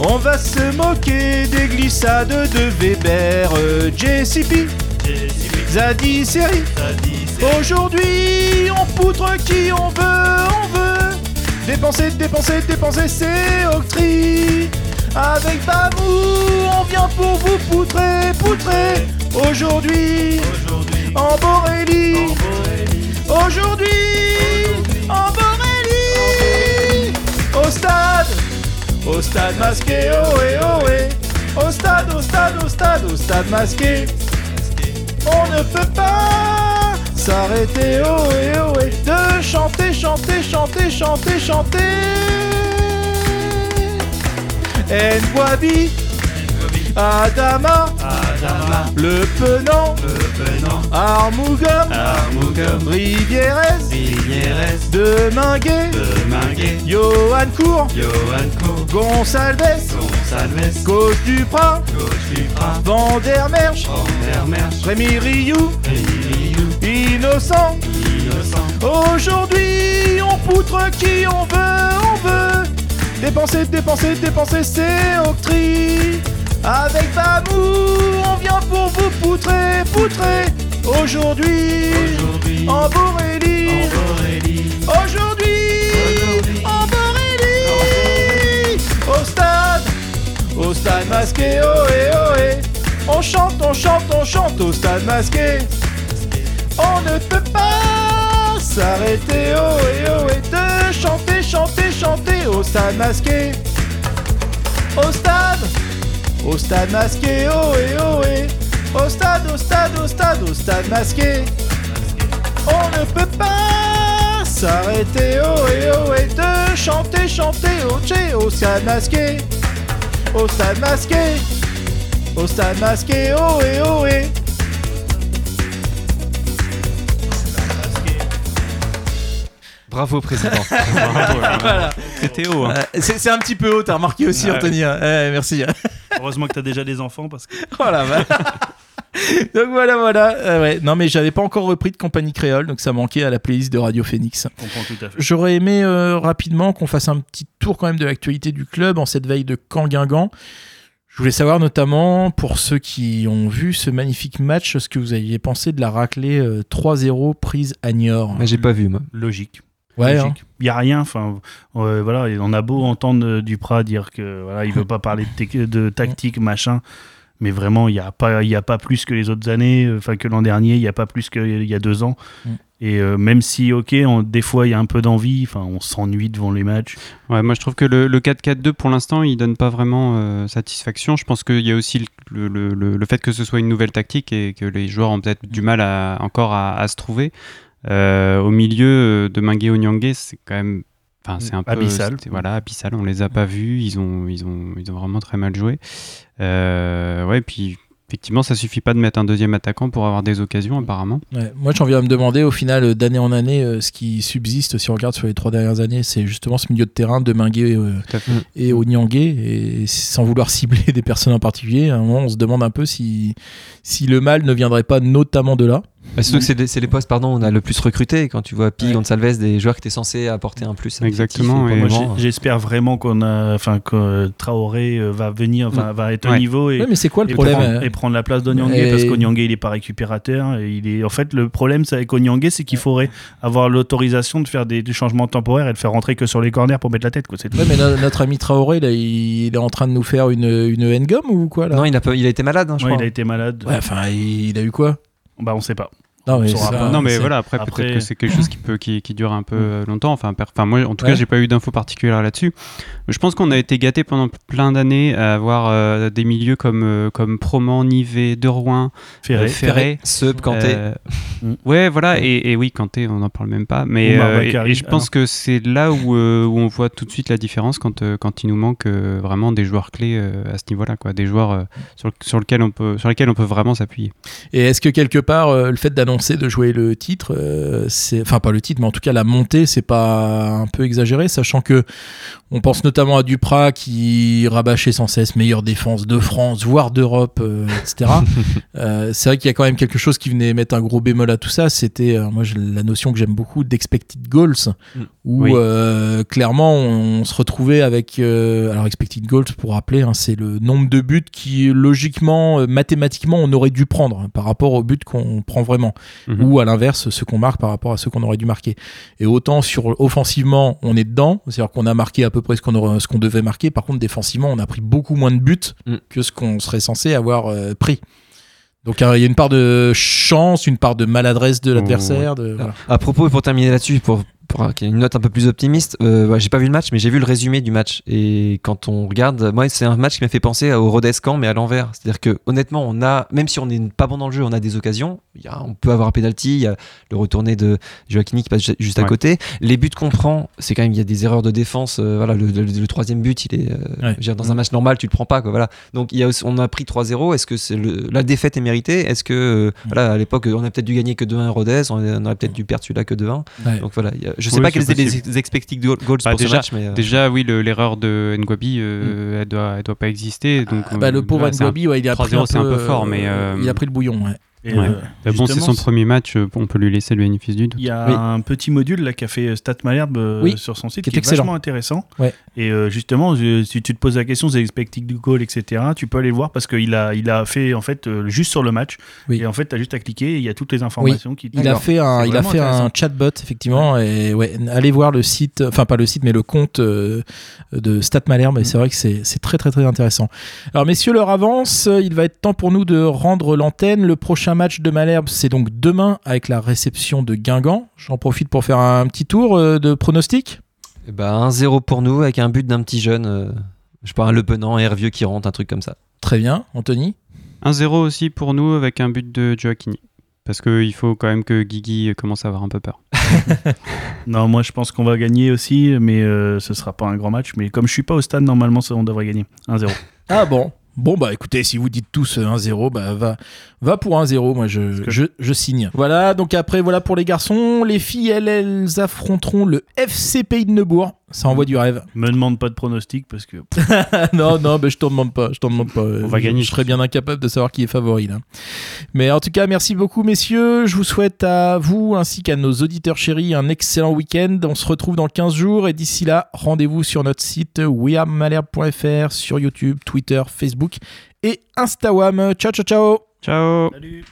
On va se moquer des glissades de Weber. JCP, Zadi Seri. Aujourd'hui, on poutre qui on veut, on veut. Dépenser, dépenser, dépenser, c'est octroi. Avec Babou, on vient pour vous poutrer, poutrer. Aujourd'hui, en Borélie. Aujourd'hui, en Borélie. Au stade, au stade masqué, ohé, ohé. Au stade, au stade, au stade, au stade masqué. On ne peut pas s'arrêter, ohé, ohé. De chanter, chanter, chanter, chanter, chanter. Nwabi, Adama, Le Penant, Armougom, Rivieres, De Minguet, Johan Cour, Gonsalves, Gauche Duprat, Vandermerch, Rémi Rioux, Innocent. Aujourd'hui, on poutre qui on veut, on veut. Dépenser, dépenser, dépenser, c'est octroi. Avec Bamou, on vient pour vous poutrer, poutrer. Aujourd'hui, en Borélie. Aujourd'hui, en Borélie. Au stade, au stade masqué, ohé, ohé. On chante, on chante, on chante au stade masqué. On ne peut pas s'arrêter, ohé, ohé, de chanter, chanter, chanter au stade masqué. Au stade, au stade masqué, ohé, ohé. Au stade, au stade, au stade, au stade masqué. On ne peut pas s'arrêter, ohé, ohé, de chanter, chanter au tché, au stade masqué. Au stade masqué, au stade masqué, ohé, ohé. Bravo, président. Voilà. C'est Théo. hein. Euh, c'est c'est un petit peu haut, t'as remarqué aussi, Ouais. Anthony. hein. Eh, merci. Heureusement que t'as déjà des enfants parce que. voilà. voilà. donc voilà, voilà. Euh, ouais. Non, mais j'avais pas encore repris de compagnie créole, donc ça manquait à la playlist de Radio Phoenix. J'aurais aimé euh, rapidement qu'on fasse un petit tour quand même de l'actualité du club en cette veille de Caen-Guingamp. Je voulais savoir notamment, pour ceux qui ont vu ce magnifique match, ce que vous aviez pensé de la raclée euh, 3-0 prise à Niort. Mais j'ai pas vu, moi. Logique. Ouais, hein. Logique. Il y a rien. Enfin, euh, voilà, on a beau entendre euh, Duprat dire que voilà, il veut pas parler de, de tactique, machin. Mais vraiment, il n'y a, pas- il y a pas plus que les autres années, euh, enfin que l'an dernier, il n'y a pas plus qu'il y a deux ans. Mm. Et euh, même si, ok, on- des fois il y a un peu d'envie, enfin on s'ennuie devant les matchs. Ouais, moi je trouve que le, le 4-4-2 pour l'instant il donne pas vraiment euh, satisfaction. Je pense qu'il y a aussi le, le- le- le fait que ce soit une nouvelle tactique et que les joueurs ont peut-être du mal à, encore à, à se trouver. Euh, au milieu de Minguet Onyangé, c'est quand même. Enfin, c'est un peu. Abyssal. Voilà, abyssal. On les a pas vus. Ils ont, ils ont, ils ont vraiment très mal joué. Euh, ouais, puis effectivement, ça suffit pas de mettre un deuxième attaquant pour avoir des occasions, apparemment. Ouais, moi, j'en viens à me demander au final, euh, d'année en année, euh, ce qui subsiste, si on regarde sur les trois dernières années, c'est justement ce milieu de terrain de Minguet euh, et Onyangé. Et sans vouloir cibler des personnes en particulier, à un moment, on se demande un peu si, si le mal ne viendrait pas notamment de là. Bah, surtout que c'est des- c'est les postes pardon, on a le plus recruté. Quand tu vois Pi, Ouais. Gonçalves, des joueurs qui étaient censés apporter un plus. Exactement, et Moi, j'espère vraiment qu'on a, enfin que Traoré euh, va venir, va, va être au niveau et, Ouais, mais c'est quoi le problème prendre, euh, et prendre la place d'Onyangé Et- parce qu'Onyangé il est pas récupérateur et il est en fait le problème c'est avec Onyangé c'est qu'il faudrait avoir l'autorisation de faire des, des changements temporaires et de faire rentrer que sur les corners pour mettre la tête quoi c'est tout. Ouais, mais no- notre ami Traoré, là, il, il est en train de nous faire une, une N-gomme ou quoi là? Non, il a, pas- il a été malade, hein, je Ouais, crois. il a été malade Ouais, enfin, il, il a eu quoi? Bah on sait pas Non, mais ça- non voilà après, après- peut-être que c'est quelque chose qui peut qui, qui dure un peu euh, longtemps. Enfin, per- enfin moi en tout Ouais. cas j'ai pas eu d'infos particulières là-dessus. Je pense qu'on a été gâté pendant plein d'années à avoir euh, des milieux comme euh, comme Proman Nivet De Rouen Ferré. euh, Ferré. Sub, Kanté. euh, ouais voilà et, et oui Kanté on n'en parle même pas mais euh, et, et je pense que c'est là où, euh, où on voit tout de suite la différence quand euh, quand il nous manque euh, vraiment des joueurs clés euh, à ce niveau-là quoi. Des joueurs euh, sur, sur lequel on peut sur lesquels on peut vraiment s'appuyer. Et est-ce que quelque part, euh, le fait d'annoncer de jouer le titre, euh, c'est, enfin pas le titre, mais en tout cas la montée, c'est pas un peu exagéré, sachant que on pense notamment à Duprat qui rabâchait sans cesse meilleure défense de France, voire d'Europe, euh, etc. Euh, c'est vrai qu'il y a quand même quelque chose qui venait mettre un gros bémol à tout ça. C'était, euh, moi, la notion que j'aime beaucoup d'expected goals, Mm. Où Oui. euh, clairement on, se retrouvait avec, euh, alors expected goals pour rappeler, hein, c'est le nombre de buts qui logiquement, euh, mathématiquement, on aurait dû prendre hein, par rapport aux buts qu'on prend vraiment. Mhm. ou à l'inverse ce qu'on marque par rapport à ce qu'on aurait dû marquer. Et autant sur offensivement, on est dedans, c'est-à-dire qu'on a marqué à peu près ce qu'on aurait- ce qu'on devait marquer. Par contre, défensivement, on a pris beaucoup moins de buts Mm. que ce qu'on serait censé avoir euh, pris. Donc euh, il y a une part de chance, une part de maladresse de l'adversaire. de- voilà. À propos, pour terminer là-dessus, pour, pour qu'il y ait une note un peu plus optimiste, euh, ouais, j'ai pas vu le match, mais j'ai vu le résumé du match. Et quand on regarde, moi, c'est un match qui m'a fait penser au Rodescan, mais à l'envers. C'est-à-dire que honnêtement, on a, même si on n'est pas bon dans le jeu, on a des occasions. Y a, on peut avoir un penalty, il y a le retourné de Joaquini qui passe ju- juste à Ouais. côté. Les buts qu'on prend, c'est quand même, il y a des erreurs de défense. euh, voilà, le, le- le troisième but, il est, euh, Ouais. dans un match normal, tu le prends pas, quoi. Voilà. Donc y a on a pris 3-0. Est-ce que c'est le- la défaite est méritée? Est-ce que, euh, voilà, à l'époque, on a peut-être dû gagner que 2-1 à Rodez, on, on aurait peut-être dû perdre celui-là que 2-1. Ouais. Donc voilà, il y a- je sais Oui, pas quels étaient les expected goals Bah, pour déjà- ce match, mais euh, Déjà, oui, le- l'erreur de Ngwabi, euh, elle, doit, elle doit pas exister. Donc, Ah, bah, le euh, pauvre Ngwabi, ouais, il a pris 3-0, un c'est un peu peu, fort, mais, euh, euh, il a pris le bouillon. ouais. Et, Ouais. euh, Bah bon, c'est son premier match, euh, on peut lui laisser le bénéfice du doute. Il y a Oui. un petit module là qu'a fait Stat Malherbe euh, Oui, sur son site qui qui, est est, vachement intéressant. Ouais. Et euh, justement, je- si tu te poses la question des expected goals, etc., tu peux aller le voir parce qu'il a, il a fait en fait euh, juste sur le match. Oui. Et en fait, tu as juste à cliquer et il y a toutes les informations qui Il a fait un, C'est il a fait un chatbot effectivement et ouais, allez voir le site, enfin pas le site mais le compte euh, de Stat Malherbe et c'est vrai que c'est c'est très très très intéressant. Alors messieurs, l'heure avance, il va être temps pour nous de rendre l'antenne. Le prochain match de Malherbe c'est donc demain avec la réception de Guingamp. J'en profite pour faire un petit tour euh, de pronostic. eh ben, 1-0 pour nous avec un but d'un petit jeune, euh, je sais pas, un Le Penant, un Hervieux qui rentre, un truc comme ça. Très bien, Anthony. 1-0 aussi pour nous avec un but de Joaquini. Parce qu'il faut quand même que Guigui commence à avoir un peu peur. Non, moi je pense qu'on va gagner aussi, mais euh, ce sera pas un grand match. Mais comme je suis pas au stade, normalement ça, on devrait gagner 1-0. Ah bon? Bon bah écoutez, si vous dites tous euh, 1-0, bah va, va pour 1-0, moi je, je signe. Voilà, donc après voilà pour les garçons, les filles elles, elles affronteront le FC Pays de Neubourg, ça envoie du rêve. Me demande pas de pronostic parce que non, non, mais je t'en demande pas, je t'en demande pas. On va Je- gagner, Je serais bien incapable de savoir qui est favori là. Mais en tout cas, merci beaucoup messieurs, je vous souhaite à vous ainsi qu'à nos auditeurs chéris un excellent week-end. On se retrouve dans 15 jours et d'ici là, rendez-vous sur notre site wearemalherbe.fr, sur YouTube, Twitter, Facebook et Instagram. Ciao ciao ciao Ciao Salut